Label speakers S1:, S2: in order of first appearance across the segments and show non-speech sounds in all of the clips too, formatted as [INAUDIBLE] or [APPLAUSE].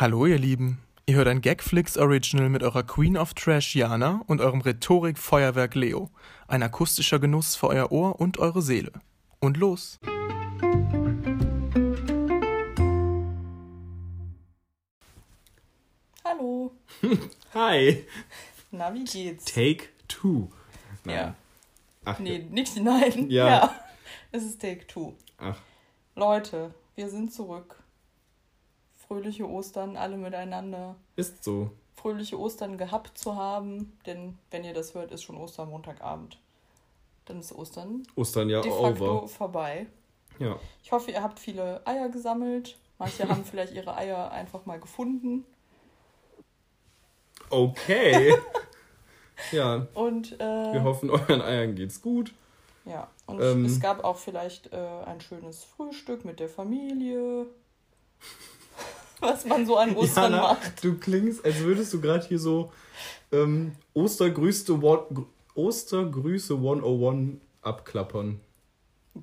S1: Hallo ihr Lieben, ihr hört ein Gagflix Original mit eurer Queen of Trash Jana und eurem Rhetorik-Feuerwerk Leo. Ein akustischer Genuss für euer Ohr und eure Seele. Und los!
S2: Hallo. [LAUGHS]
S3: Hi.
S2: Na, wie geht's?
S3: Take two. Nein.
S2: Ja.
S3: Ach,
S2: Nee, nicht nein.
S3: Ja.
S2: Es ist Take Two.
S3: ach,
S2: Leute, wir sind zurück. Fröhliche Ostern, alle miteinander.
S3: ist so.
S2: Fröhliche Ostern gehabt zu haben, denn wenn ihr das hört, ist schon Ostermontagabend. Dann ist Ostern
S3: Ostern ja
S2: de facto
S3: over.
S2: vorbei.
S3: Ja.
S2: Ich hoffe, ihr habt viele Eier gesammelt. Manche haben [LAUGHS] vielleicht ihre Eier einfach mal gefunden.
S3: Okay. [LAUGHS] ja,
S2: Und, äh,
S3: wir hoffen, euren Eiern geht's gut.
S2: Ja, und
S3: Ähm.
S2: es gab auch vielleicht äh, ein schönes Frühstück mit der Familie. Was man so an Ostern
S3: Jana,
S2: macht.
S3: du klingst, als würdest du gerade hier so ähm, Ostergrüße, Ostergrüße 101 abklappern.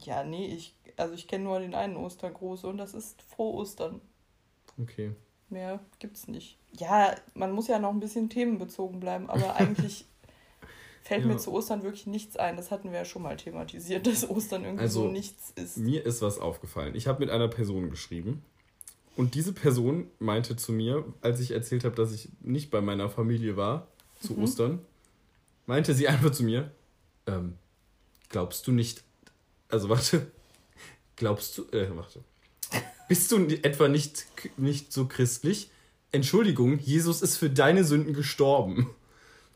S2: Ja, nee, ich, also ich kenne nur den einen Ostergruß und das ist Frohe Ostern.
S3: Okay.
S2: Mehr gibt's nicht. Ja, man muss ja noch ein bisschen themenbezogen bleiben, aber [LAUGHS] eigentlich fällt mir
S3: Ja.
S2: zu Ostern wirklich nichts ein. Das hatten wir ja schon mal thematisiert, dass Ostern irgendwie
S3: Also,
S2: so nichts ist.
S3: Mir ist was aufgefallen. Ich habe mit einer Person geschrieben. Und diese Person meinte zu mir, als ich erzählt habe, dass ich nicht bei meiner Familie war, zu
S2: Mhm.
S3: Ostern, meinte sie einfach zu mir, ähm, glaubst du nicht, also warte, glaubst du, äh, warte, bist du etwa nicht, nicht so christlich? Entschuldigung, Jesus ist für deine Sünden gestorben.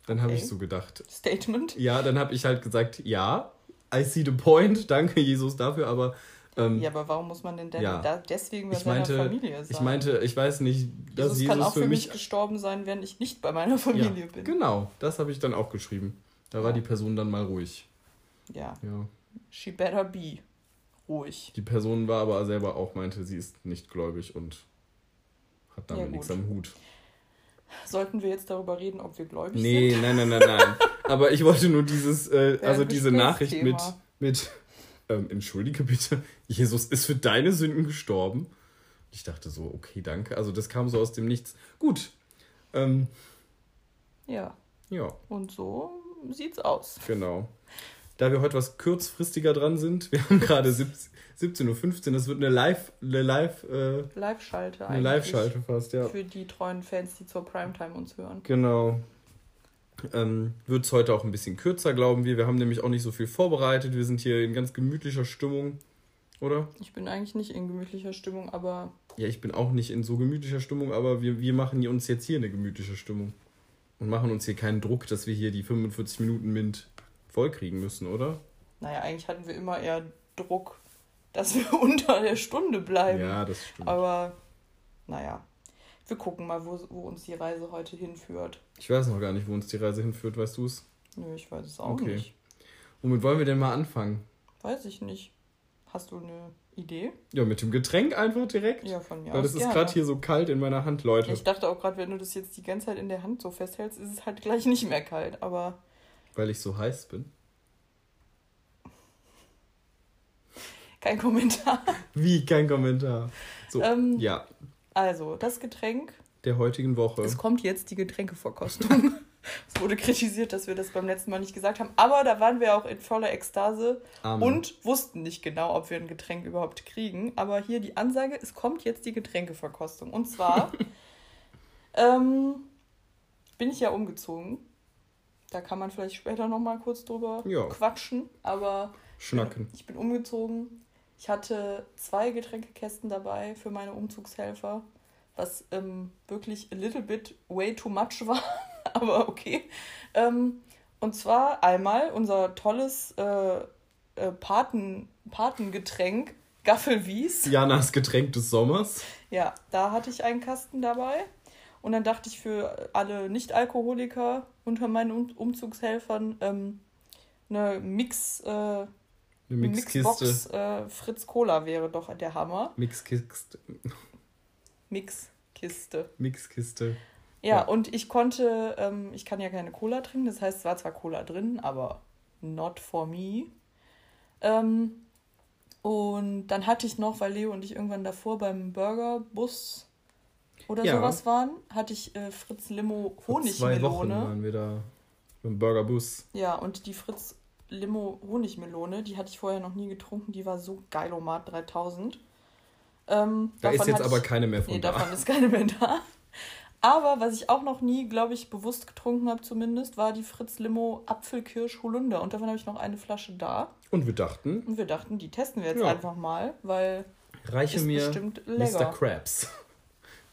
S3: Dann habe
S2: Okay.
S3: ich so gedacht,
S2: Statement.
S3: ja, dann habe ich halt gesagt, ja, I see the point, danke Jesus dafür, aber ähm,
S2: Ja, aber warum muss man denn dann
S3: Ja.
S2: da deswegen bei
S3: ich
S2: seiner
S3: meinte,
S2: Familie sein?
S3: ich meinte, ich weiß nicht, dass
S2: Jesus,
S3: Jesus,
S2: kann auch
S3: für mich.
S2: mich gestorben sein, wenn ich nicht bei meiner Familie
S3: ja,
S2: bin.
S3: Genau, das habe ich dann auch geschrieben. Da war die Person dann mal ruhig.
S2: Ja,
S3: Ja.
S2: she better be. Ruhig.
S3: Die Person war aber selber auch, meinte, sie ist nicht gläubig und hat damit
S2: Ja,
S3: nichts am Hut.
S2: Sollten wir jetzt darüber reden, ob wir gläubig
S3: Nee,
S2: sind?
S3: nein, nein, nein, nein. [LAUGHS] aber ich wollte nur dieses, äh, also diese Nachricht mit, mit ähm, entschuldige bitte, [LAUGHS] Jesus ist für deine Sünden gestorben. Ich dachte so, okay, danke. Also das kam so aus dem Nichts. Gut. Ähm,
S2: Ja,
S3: ja.
S2: und so sieht's aus.
S3: Genau. Da wir heute was kurzfristiger dran sind, [LAUGHS] wir haben gerade 17 17.15 Uhr, das wird eine Live, eine Live, äh,
S2: Live-Schalte
S3: eine Live-Schalte fast, ja.
S2: Für die treuen Fans, die zur Primetime uns hören.
S3: Genau. Ähm, wird es heute auch ein bisschen kürzer, glauben wir. Wir haben nämlich auch nicht so viel vorbereitet. Wir sind hier in ganz gemütlicher Stimmung, oder?
S2: Ich bin eigentlich nicht in gemütlicher Stimmung, aber
S3: Ja, ich bin auch nicht in so gemütlicher Stimmung, aber wir, wir machen hier uns jetzt hier eine gemütliche Stimmung. Und machen uns hier keinen Druck, dass wir hier die 45 Minuten Mint vollkriegen müssen, oder?
S2: naja, eigentlich hatten wir immer eher Druck, dass wir [LAUGHS] unter der Stunde bleiben.
S3: Ja, das stimmt.
S2: Aber naja, wir gucken mal, wo, wo uns die Reise heute hinführt.
S3: Ich weiß noch gar nicht, wo uns die Reise hinführt, weißt du es?
S2: Nö, ich weiß es auch
S3: Okay.
S2: nicht.
S3: Womit wollen wir denn mal anfangen?
S2: Weiß ich nicht. Hast du eine Idee?
S3: Ja, mit dem Getränk einfach direkt?
S2: Ja, von mir
S3: Weil
S2: aus.
S3: das ist gerade hier so kalt in meiner Hand, Leute.
S2: Ja, ich dachte auch gerade, wenn du das jetzt die ganze Zeit in der Hand so festhältst, ist es halt gleich nicht mehr kalt. Aber
S3: Weil ich so heiß bin.
S2: kein Kommentar.
S3: Wie? Kein Kommentar. So,
S2: Ähm,
S3: ja,
S2: Also, das Getränk,
S3: der heutigen Woche.
S2: es kommt jetzt die Getränkeverkostung. [LAUGHS] es wurde kritisiert, dass wir das beim letzten Mal nicht gesagt haben. Aber da waren wir auch in voller Ekstase
S3: Amen.
S2: und wussten nicht genau, ob wir ein Getränk überhaupt kriegen. Aber hier die Ansage, es kommt jetzt die Getränkeverkostung. Und zwar [LAUGHS] ähm, bin ich ja umgezogen. Da kann man vielleicht später nochmal kurz drüber
S3: Ja.
S2: quatschen. Aber
S3: Schnacken.
S2: ich bin umgezogen. Ich hatte zwei Getränkekästen dabei für meine Umzugshelfer, was ähm, wirklich a little bit way too much war, [LAUGHS] aber okay. Ähm, und zwar einmal unser tolles äh, äh, Paten, Patengetränk, Gaffelwies. [LAUGHS]
S3: Janas Getränk des Sommers.
S2: Ja, da hatte ich einen Kasten dabei. Und dann dachte ich für alle Nicht-Alkoholiker unter meinen Um- Umzugshelfern ähm, eine Mix, äh,
S3: Eine Mixkiste.
S2: Mixbox äh, Fritz Cola wäre doch der Hammer.
S3: Mixkiste.
S2: Mixkiste.
S3: Mixkiste.
S2: Ja,
S3: Ja.
S2: und ich konnte, ähm, ich kann ja keine Cola trinken, das heißt, es war zwar Cola drin, aber not for me. Ähm, und dann hatte ich noch, weil Leo und ich irgendwann davor beim Burgerbus oder
S3: Ja.
S2: sowas waren, hatte ich äh, Fritz Limo
S3: Vor zwei Wochen
S2: Honigmelone.
S3: waren wir da im Burgerbus.
S2: Ja, und die Fritz Limo Honigmelone, die hatte ich vorher noch nie getrunken, die war so geilomat 3000. Ähm,
S3: Da ist jetzt aber
S2: ich,
S3: keine mehr von
S2: Nee,
S3: da.
S2: davon ist keine mehr da. Aber was ich auch noch nie, glaube ich, bewusst getrunken habe zumindest, war die Fritz Limo Apfelkirsch Holunder. Und davon habe ich noch eine Flasche da.
S3: Und wir dachten,
S2: Und wir dachten, die testen wir jetzt
S3: Ja.
S2: einfach mal, weil
S3: reiche
S2: ist
S3: mir
S2: bestimmt
S3: Mr.
S2: lecker.
S3: Krabs.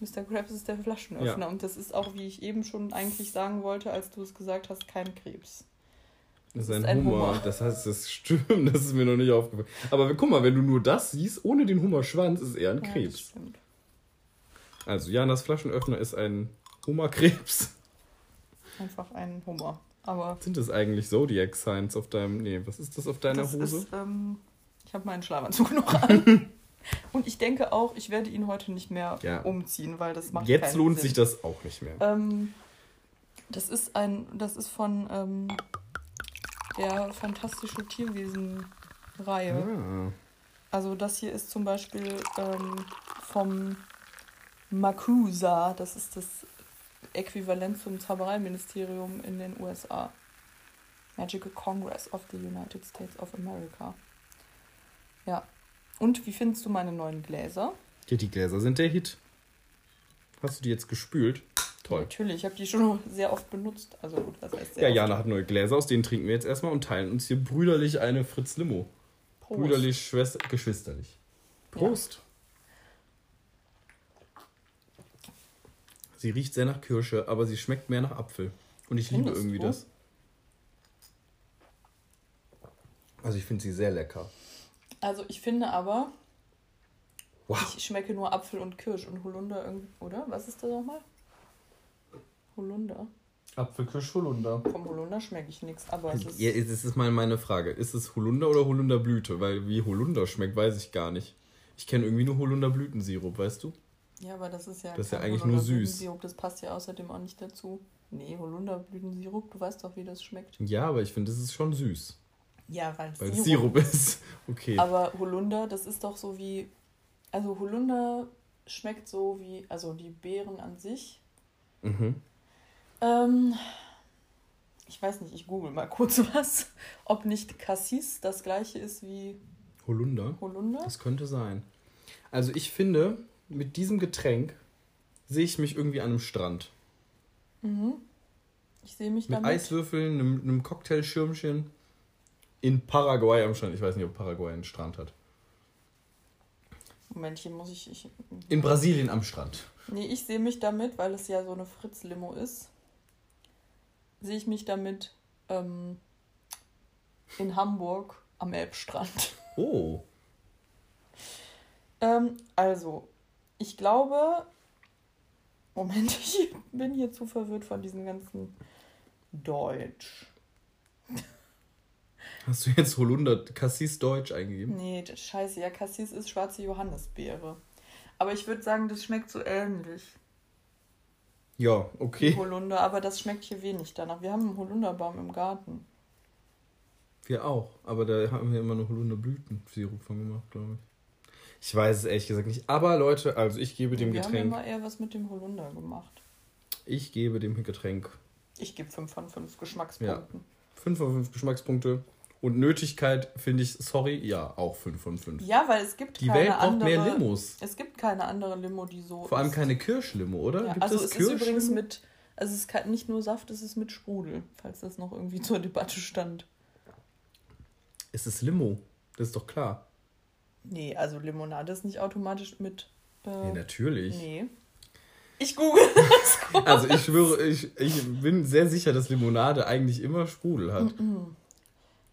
S2: Mr. Krabs ist der Flaschenöffner. Und das ist auch, wie ich eben schon eigentlich sagen wollte, als du es gesagt hast, kein Krebs.
S3: Das ist ein,
S2: ein
S3: Hummer.
S2: Hummer.
S3: Das heißt, das stimmt, das ist mir noch nicht aufgefallen. Aber guck mal, wenn du nur das siehst, ohne den Hummerschwanz, ist es eher ein
S2: Ja, das
S3: Krebs. Also Janas Flaschenöffner ist ein Hummerkrebs.
S2: Einfach ein Hummer. Aber
S3: Sind das eigentlich Zodiac Signs auf deinem. Nee, was ist das auf deiner
S2: das
S3: Hose?
S2: ist, ähm, ich habe meinen Schlafanzug [LAUGHS] noch an. Und ich denke auch, ich werde ihn heute nicht mehr
S3: Ja.
S2: umziehen, weil das macht
S3: Jetzt lohnt
S2: Sinn.
S3: sich das auch nicht mehr.
S2: Ähm, das ist ein, das ist von ähm, der fantastische Tierwesen-Reihe.
S3: Ah.
S2: Also das hier ist zum Beispiel ähm, vom MACUSA, das ist das Äquivalent zum Zaubereiministerium in den USA. Magical Congress of the United States of America. Ja. Und wie findest du meine neuen Gläser?
S3: Ja, die Gläser sind der Hit. Hast du die jetzt gespült? Toll.
S2: Natürlich, ich habe die schon sehr oft benutzt. Also gut, was heißt sehr
S3: Ja,
S2: oft?
S3: Jana hat neue Gläser, aus denen trinken wir jetzt erstmal und teilen uns hier brüderlich eine Fritz Limo.
S2: Prost.
S3: Brüderlich, Schwester, geschwisterlich. Prost. Sie riecht sehr nach Kirsche, aber sie schmeckt mehr nach Apfel. Und ich liebe
S2: Findest
S3: irgendwie
S2: du?
S3: das. Also ich finde sie sehr lecker.
S2: Also ich finde aber,
S3: Wow.
S2: ich schmecke nur Apfel und Kirsch und Holunder irgendwie, oder? Was ist das nochmal? Holunder?
S3: Apfelkirsch Holunder.
S2: Vom Holunder schmecke ich nichts, aber es ist...
S3: Ja, das ist mal meine Frage. Ist es Holunder oder Holunderblüte? Weil wie Holunder schmeckt, weiß ich gar nicht. Ich kenne irgendwie nur Holunderblütensirup, weißt du?
S2: Ja, aber das ist ja
S3: Das ist ja eigentlich nur süß.
S2: Holunderblütensirup, Das passt ja außerdem auch nicht dazu. Nee, Holunderblütensirup, du weißt doch, wie das schmeckt.
S3: Ja, aber ich finde, das ist schon süß.
S2: Ja, weil es
S3: Weil es
S2: Sirup.
S3: Sirup ist. [LAUGHS] Okay.
S2: Aber Holunder, das ist doch so wie... Also Holunder schmeckt so wie... Also die Beeren an sich.
S3: Mhm.
S2: Ähm, ich weiß nicht, ich google mal kurz [LAUGHS] was. Ob nicht Cassis das gleiche ist wie
S3: Holunder?
S2: Holunder.
S3: Das könnte sein. Also ich finde, mit diesem Getränk sehe ich mich irgendwie an einem Strand.
S2: Mhm. Ich sehe mich
S3: Mit
S2: damit.
S3: Eiswürfeln, einem, einem Cocktailschirmchen in Paraguay am Strand. Ich weiß nicht, ob Paraguay einen Strand hat.
S2: Momentchen, muss ich. ich
S3: In Brasilien am Strand.
S2: nee, ich sehe mich damit, weil es ja so eine Fritz-Limo ist. Sehe ich mich damit ähm, in Hamburg am Elbstrand.
S3: Oh. [LAUGHS]
S2: Ähm, also, ich glaube. Moment, [LAUGHS] ich bin hier zu verwirrt von diesem ganzen Deutsch.
S3: Hast du jetzt Holunder Cassis Deutsch eingegeben?
S2: Nee, das scheiße. Ja, Cassis ist schwarze Johannisbeere. Aber ich würde sagen, das schmeckt so ähnlich
S3: Ja, okay.
S2: Holunder, aber das schmeckt hier wenig danach. Wir haben einen Holunderbaum im Garten.
S3: Wir auch. Aber da haben wir immer noch Holunderblütensirup von gemacht, glaube ich. Ich weiß es ehrlich gesagt nicht. Aber Leute, also ich gebe dem
S2: Wir haben
S3: Getränk.
S2: immer eher was mit dem Holunder gemacht.
S3: Ich gebe dem Getränk
S2: Ich gebe 5 von 5 Geschmackspunkten.
S3: 5 von 5 Geschmackspunkte. Und Nötigkeit finde ich, sorry, ja, auch 5 von 5.
S2: Ja, weil es gibt
S3: Die
S2: keine
S3: Welt braucht
S2: andere.
S3: mehr Limos.
S2: Es gibt keine andere Limo, die so.
S3: Vor allem
S2: ist.
S3: keine Kirschlimo, oder?
S2: Ja,
S3: Gibt
S2: also
S3: es
S2: es ist übrigens mit. Also es ist nicht nur Saft, es ist mit Sprudel, falls das noch irgendwie [LAUGHS] zur Debatte stand.
S3: Es ist Limo. Das ist doch klar.
S2: Nee, also Limonade ist nicht automatisch mit. Äh,
S3: Ja, natürlich.
S2: nee. Ich google [LAUGHS] das kurz.
S3: Also ich schwöre, ich, ich bin sehr sicher, dass Limonade eigentlich immer Sprudel hat.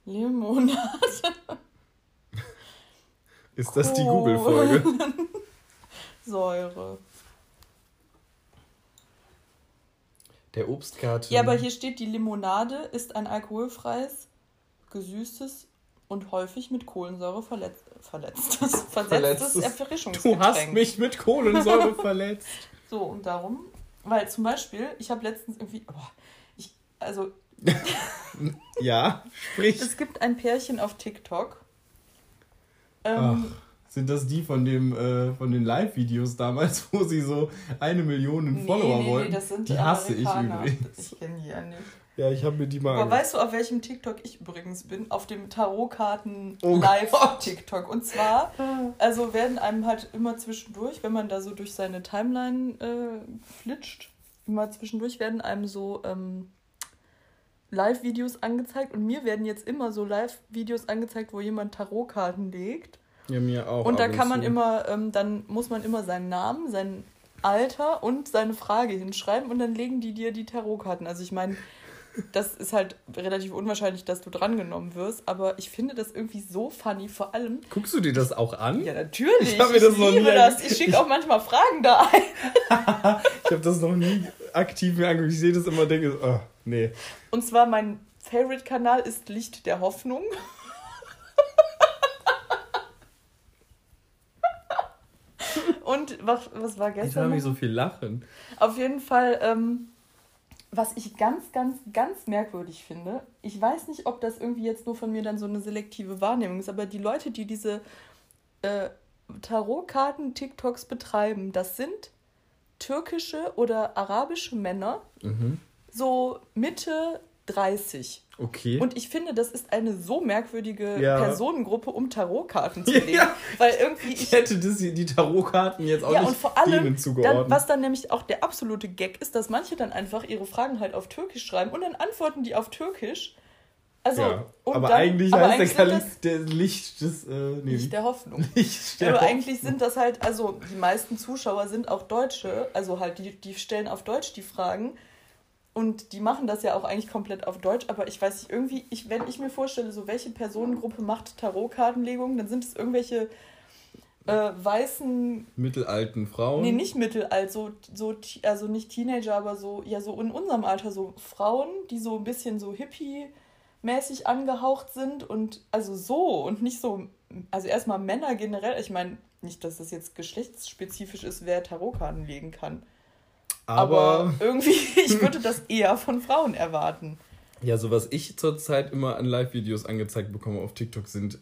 S2: Limonade. [LAUGHS]
S3: Ist das die Google-Folge? [LAUGHS]
S2: Säure.
S3: Der Obstgarten.
S2: Ja, aber hier steht, die Limonade ist ein alkoholfreies, gesüßtes und häufig mit Kohlensäure verletzt, verletztes, [LAUGHS] versetztes
S3: Verletztes-
S2: Erfrischungsgetränk.
S3: Du hast mich mit Kohlensäure verletzt.
S2: So, und darum, weil zum Beispiel, ich habe letztens irgendwie, oh, ich, also [LAUGHS]
S3: Ja, sprich.
S2: es gibt ein Pärchen auf TikTok. Ähm,
S3: Sind das die von dem äh, von den Live-Videos damals, [LAUGHS] wo sie so eine Million Follower
S2: nee,
S3: wollten?
S2: Nee, das sind
S3: die hasse ich übrigens.
S2: Ich kenne die ja nicht.
S3: Ja, ich habe mir die mal.
S2: Aber weißt du, auf welchem TikTok ich übrigens bin? Auf dem Tarotkarten
S3: Oh
S2: Live
S3: Gott.
S2: TikTok. Und zwar, [LAUGHS] also werden einem halt immer zwischendurch, wenn man da so durch seine Timeline äh, flitscht, immer zwischendurch werden einem so ähm, Live-Videos angezeigt. Und mir werden jetzt immer so Live-Videos angezeigt, wo jemand Tarotkarten legt.
S3: ja, mir auch.
S2: Und da kann man
S3: zu.
S2: immer, ähm, dann muss man immer seinen Namen, sein Alter und seine Frage hinschreiben und dann legen die dir die Tarotkarten. Also ich meine, das ist halt relativ unwahrscheinlich, dass du drangenommen wirst, aber ich finde das irgendwie so funny, vor allem.
S3: Guckst du dir das auch an?
S2: Ja, natürlich.
S3: Ich mir das noch
S2: liebe
S3: nie
S2: das. Ich schicke auch manchmal Fragen da ein. [LAUGHS]
S3: Ich habe das noch nie aktiv mir angeguckt. Ich sehe das immer und denke, oh, nee.
S2: Und zwar mein Favorite-Kanal ist Licht der Hoffnung. [LAUGHS] Und was, was war
S3: Ich
S2: gestern?
S3: habe
S2: noch?
S3: nicht so viel lachen.
S2: Auf jeden Fall, ähm, was ich ganz, ganz, ganz merkwürdig finde, ich weiß nicht, ob das irgendwie jetzt nur von mir dann so eine selektive Wahrnehmung ist, aber die Leute, die diese äh, Tarotkarten-TikToks betreiben, das sind türkische oder arabische Männer,
S3: Mhm.
S2: so Mitte 30.
S3: Okay.
S2: Und ich finde, das ist eine so merkwürdige
S3: Ja.
S2: Personengruppe, um Tarotkarten [LAUGHS] zu
S3: Ja.
S2: legen. Weil irgendwie
S3: ich hätte das, die Tarotkarten jetzt auch
S2: ja,
S3: nicht
S2: und vor allem,
S3: denen
S2: dann, was dann nämlich auch der absolute Gag ist, dass manche dann einfach ihre Fragen halt auf Türkisch schreiben und dann antworten die auf Türkisch. Also,
S3: ja. aber
S2: dann,
S3: eigentlich
S2: aber
S3: heißt
S2: eigentlich
S3: der Kalif der Licht des äh, nee,
S2: Licht der Hoffnung. [LAUGHS]
S3: Licht der
S2: Aber
S3: Hoffnung.
S2: eigentlich sind das halt, also die meisten Zuschauer sind auch Deutsche, also halt die, die stellen auf Deutsch die Fragen und die machen das ja auch eigentlich komplett auf Deutsch, aber ich weiß nicht, irgendwie, ich, wenn ich mir vorstelle, so welche Personengruppe macht Tarotkartenlegung, dann sind es irgendwelche äh, weißen
S3: mittelalten Frauen.
S2: Nee, nicht mittelalt, so, so, also nicht Teenager, aber so, ja, so in unserem Alter, so Frauen, die so ein bisschen so hippie-mäßig angehaucht sind und also so und nicht so, also erstmal Männer generell, ich meine, nicht, dass das jetzt geschlechtsspezifisch ist, wer Tarotkarten legen kann. Aber,
S3: aber [LAUGHS]
S2: irgendwie, ich würde das eher von Frauen erwarten.
S3: Ja, so was ich zurzeit immer an Live-Videos angezeigt bekomme auf TikTok sind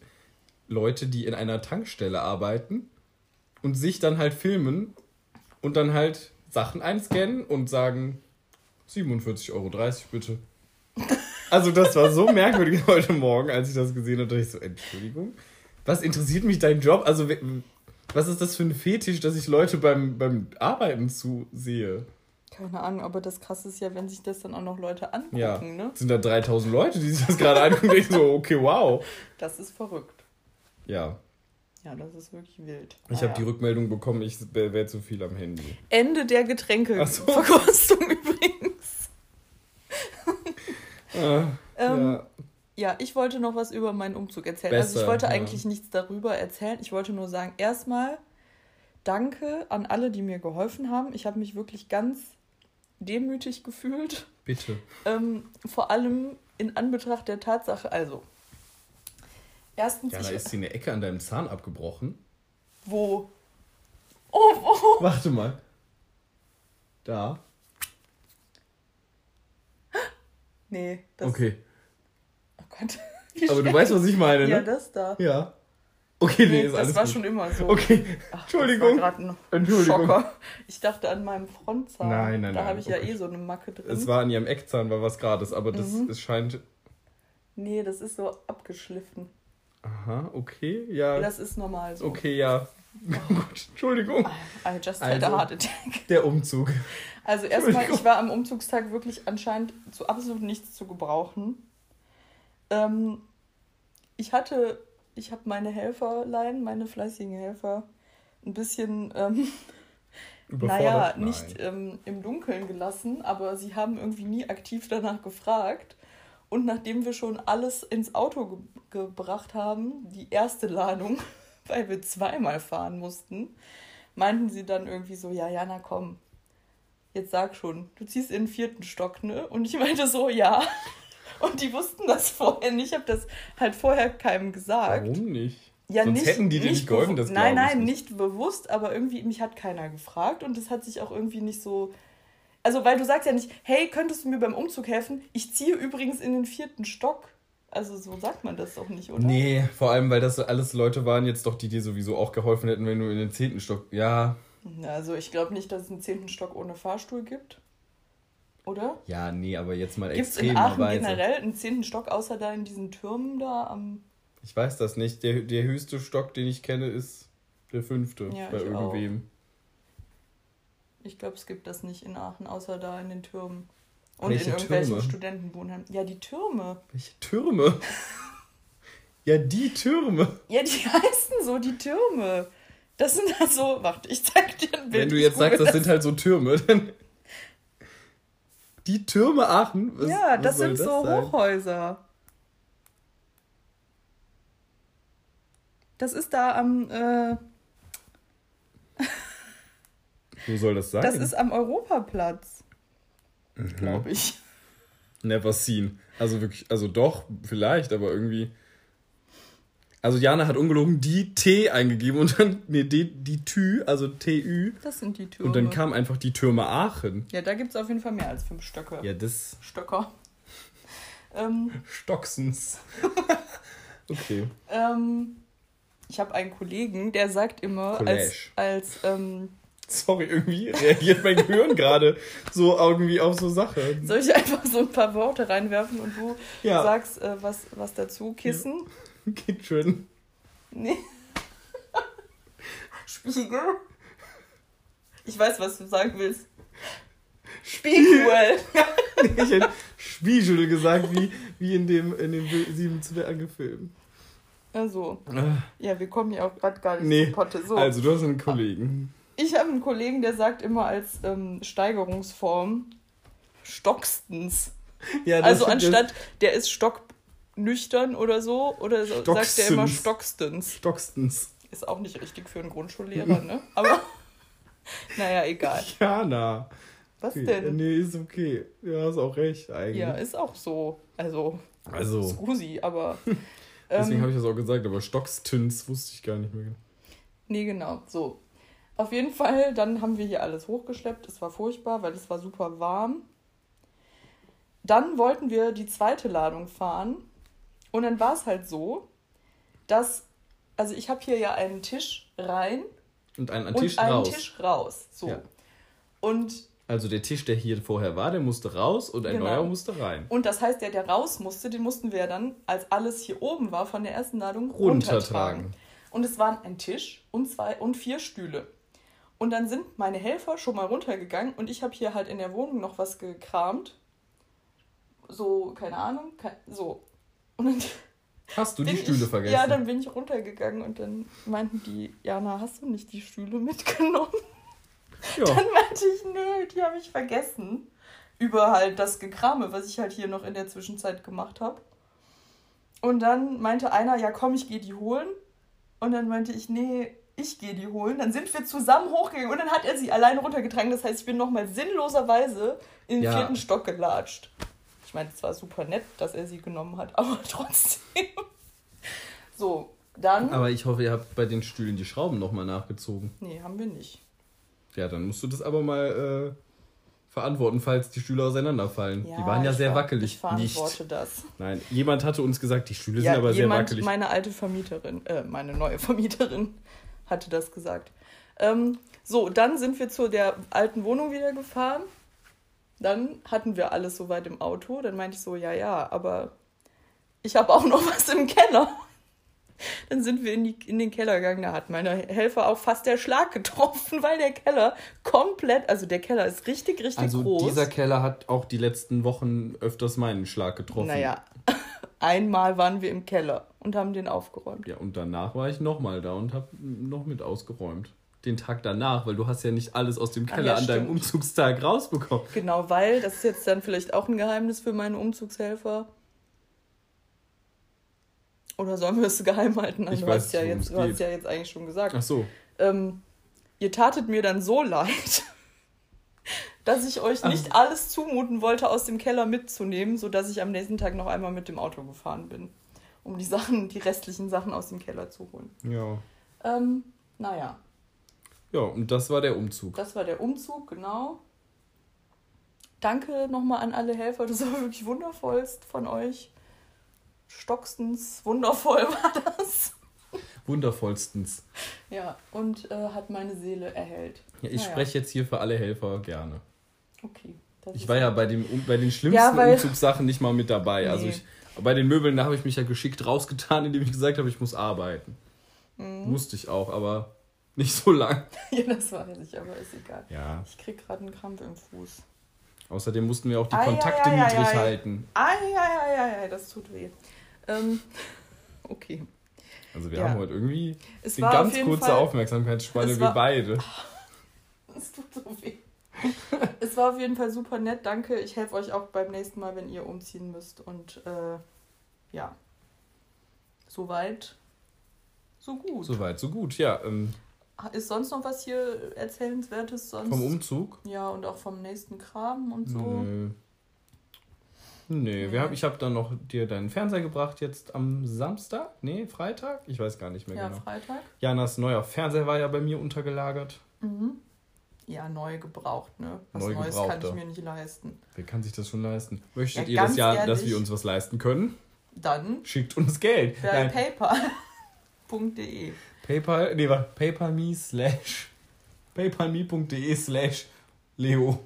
S3: Leute, die in einer Tankstelle arbeiten und sich dann halt filmen und dann halt Sachen einscannen und sagen 47,30 Euro bitte. Also das war so merkwürdig [LAUGHS] heute Morgen, als ich das gesehen habe, dachte ich so, Entschuldigung, was interessiert mich dein Job? Also was ist das für ein Fetisch, dass ich Leute beim, beim Arbeiten zusehe?
S2: Keine Ahnung, aber das krasse ist ja, wenn sich das dann auch noch Leute angucken,
S3: Ja,
S2: ne?
S3: sind da 3000 Leute, die sich das gerade angucken und denken so, okay, wow.
S2: Das ist verrückt.
S3: Ja,
S2: Ja, das ist wirklich wild.
S3: ich
S2: Naja.
S3: habe die Rückmeldung bekommen, ich wäre zu viel am Handy.
S2: Ende der
S3: Ach so.
S2: Getränkeverkostung übrigens.
S3: Ah,
S2: Ähm,
S3: ja.
S2: Ja. ich wollte noch was über meinen Umzug erzählen. also
S3: Besser,
S2: ich wollte
S3: ja.
S2: eigentlich nichts darüber erzählen. Ich wollte nur sagen, erstmal danke an alle, die mir geholfen haben. Ich habe mich wirklich ganz demütig gefühlt.
S3: Bitte.
S2: Ähm, vor allem in Anbetracht der Tatsache, also. Erstens,
S3: Ja, da ist dir eine Ecke an deinem Zahn abgebrochen.
S2: wo? Oh, oh, [LAUGHS]
S3: Warte mal. Da.
S2: nee, das.
S3: Okay.
S2: Gott. Wie [LAUGHS]
S3: Aber du weißt, was ich meine,
S2: Ja,
S3: ne?
S2: das da.
S3: Ja. Okay, nee,
S2: Nee,
S3: ist
S2: das
S3: alles
S2: war
S3: gut.
S2: schon immer so.
S3: Okay,
S2: Ach,
S3: Entschuldigung.
S2: Das war ein
S3: Entschuldigung.
S2: Schocker. Ich dachte an meinem Frontzahn.
S3: Nein, nein,
S2: Da
S3: nein,
S2: habe ich
S3: oh
S2: ja eh so eine Macke drin.
S3: es war an ihrem Eckzahn, war was Grades, aber das
S2: Mhm.
S3: es scheint.
S2: nee, das ist so abgeschliffen.
S3: Aha, okay, ja.
S2: Das ist normal so.
S3: Okay, ja. Gott, [LAUGHS] Entschuldigung.
S2: I just had a
S3: Also-
S2: heart attack.
S3: Der Umzug.
S2: Also erstmal, ich war am Umzugstag wirklich anscheinend zu absolut nichts zu gebrauchen. Ähm, ich hatte, ich habe meine Helferlein, meine fleißigen Helfer, ein bisschen, ähm, [LAUGHS] naja,
S3: Überfordert?
S2: nicht ähm, im Dunkeln gelassen, aber sie haben irgendwie nie aktiv danach gefragt. Und nachdem wir schon alles ins Auto ge gebracht haben, die erste Ladung, [LAUGHS] weil wir zweimal fahren mussten, meinten sie dann irgendwie so, ja, Jana, komm, jetzt sag schon, du ziehst in den vierten Stock, ne? Und ich meinte so, ja. Und die wussten das vorher nicht. Ich habe das halt vorher keinem gesagt.
S3: Warum nicht?
S2: Ja,
S3: Sonst
S2: nicht,
S3: hätten die dir nicht geholfen, das
S2: Nein, nein,
S3: nicht.
S2: nicht bewusst, aber irgendwie, mich hat keiner gefragt und das hat sich auch irgendwie nicht so. Also, weil du sagst ja nicht, hey, könntest du mir beim Umzug helfen? Ich ziehe übrigens in den vierten Stock. Also so sagt man das doch nicht, oder?
S3: Nee, vor allem, weil das alles Leute waren, jetzt doch, die dir sowieso auch geholfen hätten, wenn du in den zehnten Stock. Ja.
S2: Also ich glaube nicht, dass es einen zehnten Stock ohne Fahrstuhl gibt. Oder?
S3: Ja, nee, aber jetzt mal
S2: Gibt es in Aachen generell einen zehnten Stock, außer da in diesen Türmen da am.
S3: Ich weiß das nicht. Der, der höchste Stock, den ich kenne, ist der fünfte
S2: Ja,
S3: bei
S2: ich
S3: irgendwem.
S2: Ich glaube, es gibt das nicht in Aachen, außer da in den Türmen. Und
S3: Welche
S2: in irgendwelchen
S3: Türme?
S2: Studentenwohnheimen. Ja, die Türme.
S3: Welche Türme? [LAUGHS] ja, die Türme.
S2: Ja, die [LAUGHS] heißen so, die Türme. Das sind halt so. Warte, ich zeig dir ein Bild.
S3: Wenn du jetzt sagst,
S2: google
S3: das sind halt so Türme, [LAUGHS] dann. Die Türme Aachen? Was,
S2: Ja, das sind so
S3: sein?
S2: Hochhäuser. Das ist da am. Äh, [LAUGHS]
S3: Wo soll das sein?
S2: das ist am Europaplatz.
S3: Mhm.
S2: Glaube ich.
S3: Never seen. Also wirklich, also doch, vielleicht, aber irgendwie. Also Jana hat ungelogen die T eingegeben und dann, nee, die, die Tü, also TÜ.
S2: Das sind die Türme.
S3: Und dann kam einfach die Türme Aachen.
S2: ja, da gibt es auf jeden Fall mehr als fünf Stöcke.
S3: Ja, das
S2: Stöcker. Ähm,
S3: Stocksens. [LAUGHS] okay.
S2: ähm, ich habe einen Kollegen, der sagt immer, als,
S3: Collage.
S2: als ähm,
S3: Sorry, irgendwie reagiert mein Gehirn [LAUGHS] gerade so irgendwie auf so Sachen.
S2: soll ich einfach so ein paar Worte reinwerfen und du
S3: Ja.
S2: sagst äh, was, was dazu? Kissen? [LAUGHS]
S3: Geht schon.
S2: Nee. Spiegel? Ich weiß, was du sagen willst. Spiegel! [LAUGHS]
S3: Ich hätte Spiegel gesagt, wie, wie in dem, in dem Sieben Zwerge-Film.
S2: Also, ja, wir kommen hier auch gerade gar nicht
S3: Nee,
S2: zu Potte. So,
S3: Also, du hast einen Kollegen.
S2: ich habe einen Kollegen, der sagt immer als ähm, Steigerungsform Stockstens.
S3: Ja,
S2: Also anstatt der ist stocknüchtern oder so, oder so sagt der immer
S3: Stockstens.
S2: Stockstens.
S3: Stockstens.
S2: Ist auch nicht richtig für einen Grundschullehrer, ne? Aber [LAUGHS] naja, egal.
S3: Jana.
S2: Was
S3: Okay.
S2: denn?
S3: Nee, ist okay. Ja, hast auch recht eigentlich.
S2: Ja, ist auch so. Also,
S3: also,
S2: Scusi, aber. [LAUGHS]
S3: deswegen
S2: ähm,
S3: habe ich das auch gesagt, aber Stockstins wusste ich gar nicht mehr.
S2: Nee, genau. So. Auf jeden Fall, dann haben wir hier alles hochgeschleppt. Es war furchtbar, weil es war super warm. Dann wollten wir die zweite Ladung fahren. Und dann war es halt so, dass, also ich habe hier ja einen Tisch rein
S3: Und einen
S2: und
S3: Tisch
S2: einen
S3: raus.
S2: Tisch raus. So.
S3: Ja.
S2: Und,
S3: Also der Tisch, der hier vorher war, der musste raus und ein
S2: Genau.
S3: neuer musste rein.
S2: und das heißt, der, der raus musste, den mussten wir ja dann, als alles hier oben war, von der ersten Ladung
S3: Runtertragen.
S2: runtertragen. Und es waren ein Tisch und zwei und vier Stühle. Und dann sind meine Helfer schon mal runtergegangen und ich habe hier halt in der Wohnung noch was gekramt. So, keine Ahnung, so. Und dann
S3: Hast du die Stühle
S2: ich,
S3: vergessen?
S2: Ja, dann bin ich runtergegangen und dann meinten die, Jana, hast du nicht die Stühle mitgenommen?
S3: Ja.
S2: Dann meinte ich, nee, die habe ich vergessen. Über halt das Gekrame, was ich halt hier noch in der Zwischenzeit gemacht habe. Und dann meinte einer, ja komm, ich gehe die holen. Und dann meinte ich, nee, ich gehe die holen. Dann sind wir zusammen hochgegangen und dann hat er sie alleine runtergetragen. Das heißt, ich bin nochmal sinnloserweise in den
S3: Ja.
S2: vierten Stock gelatscht. Ich meine, es war super nett, dass er sie genommen hat, [LAUGHS] aber trotzdem. So, dann.
S3: Aber ich hoffe, ihr habt bei den Stühlen die Schrauben nochmal nachgezogen.
S2: nee, haben wir nicht.
S3: Ja, dann musst du das aber mal äh, verantworten, falls die Stühle auseinanderfallen. die waren ja sehr wackelig.
S2: Ich verantworte das.
S3: Nein, jemand hatte uns gesagt, die Stühle
S2: Ja,
S3: sind aber sehr
S2: jemand,
S3: wackelig.
S2: meine alte Vermieterin, äh, meine neue [LAUGHS] Vermieterin hatte das gesagt. Ähm, so, dann sind wir zu der alten Wohnung wieder gefahren. Dann hatten wir alles soweit im Auto. Dann meinte ich so, ja, ja, aber ich habe auch noch [LAUGHS] was im Keller. Dann sind wir in, die, in den Keller gegangen. Da hat meine Helfer auch fast der Schlag getroffen, weil der Keller komplett, also der Keller ist richtig, richtig
S3: also
S2: groß.
S3: dieser Keller hat auch die letzten Wochen öfters meinen Schlag getroffen.
S2: naja, [LAUGHS] einmal waren wir im Keller und haben den aufgeräumt.
S3: Ja, und danach war ich nochmal da und habe noch mit ausgeräumt. Den Tag danach, weil du hast ja nicht alles aus dem
S2: Ach
S3: Keller
S2: ja,
S3: an deinem
S2: stimmt.
S3: Umzugstag rausbekommen.
S2: Genau, weil, das ist jetzt dann vielleicht auch ein Geheimnis für meine Umzugshelfer. Oder sollen wir es geheim halten? Nein,
S3: Ich
S2: du
S3: weiß
S2: hast ja jetzt,
S3: es
S2: du hast ja jetzt eigentlich schon gesagt.
S3: Ach so.
S2: Ähm, ihr tatet mir dann so leid, [LAUGHS] dass ich euch nicht
S3: Ach.
S2: alles zumuten wollte, aus dem Keller mitzunehmen, sodass ich am nächsten Tag noch einmal mit dem Auto gefahren bin, um die Sachen, die restlichen Sachen aus dem Keller zu holen.
S3: Ja.
S2: Ähm, naja,
S3: Ja, und das war der Umzug.
S2: das war der Umzug, genau. Danke nochmal an alle Helfer, das war wirklich wundervollst von euch. stockstens wundervoll [LAUGHS] war das.
S3: Wundervollstens.
S2: Ja, und äh, hat meine Seele erhellt.
S3: Ja, ich
S2: Naja.
S3: spreche jetzt hier für alle Helfer gerne.
S2: Okay.
S3: Ich war ja bei, dem, um- bei den schlimmsten
S2: Ja, weil-
S3: Umzugssachen nicht mal mit dabei. Also
S2: Nee.
S3: ich, bei den Möbeln, da habe ich mich ja geschickt rausgetan, [LAUGHS] indem ich gesagt habe, ich muss arbeiten.
S2: Mhm.
S3: Musste ich auch, aber nicht so lang. [LAUGHS]
S2: Ja, das weiß ich, aber ist egal.
S3: Ja.
S2: Ich krieg gerade einen Krampf im Fuß.
S3: Außerdem mussten wir auch die
S2: Ei,
S3: Kontakte
S2: ei, ei,
S3: niedrig halten.
S2: Eieieiei, das tut weh. Ähm, [LAUGHS] okay.
S3: Also wir
S2: Ja.
S3: haben heute irgendwie
S2: Es
S3: eine
S2: auf
S3: ganz kurze
S2: Fall,
S3: Aufmerksamkeitsspanne, wir beide. [LAUGHS]
S2: Es tut so weh. es war auf jeden Fall super nett, danke. Ich helfe euch auch beim nächsten Mal, wenn ihr umziehen müsst. Und äh, ja, soweit, so gut.
S3: Soweit, so gut. Ja, ähm,
S2: Ist sonst noch was hier Erzählenswertes sonst?
S3: vom Umzug?
S2: Ja, und auch vom nächsten Kram und so.
S3: Nö. Nee, wir hab, ich habe dann noch dir deinen Fernseher gebracht jetzt am Samstag? Nee, Freitag? Ich weiß gar nicht mehr
S2: Ja,
S3: genau.
S2: Freitag.
S3: Janas neuer Fernseher war ja bei mir untergelagert.
S2: Mhm. Ja, neu gebraucht, ne? Was
S3: Neu
S2: Neues kann ich mir nicht leisten.
S3: Wer kann sich das schon leisten? Möchtet
S2: Ja,
S3: ihr das
S2: ganz
S3: ja, dass
S2: ehrlich.
S3: wir uns was leisten können?
S2: Dann
S3: Schickt uns Geld.
S2: paypal.de. [LAUGHS]
S3: PayPal, nee, warte, PayPal.me slash PayPalme.de slash Leo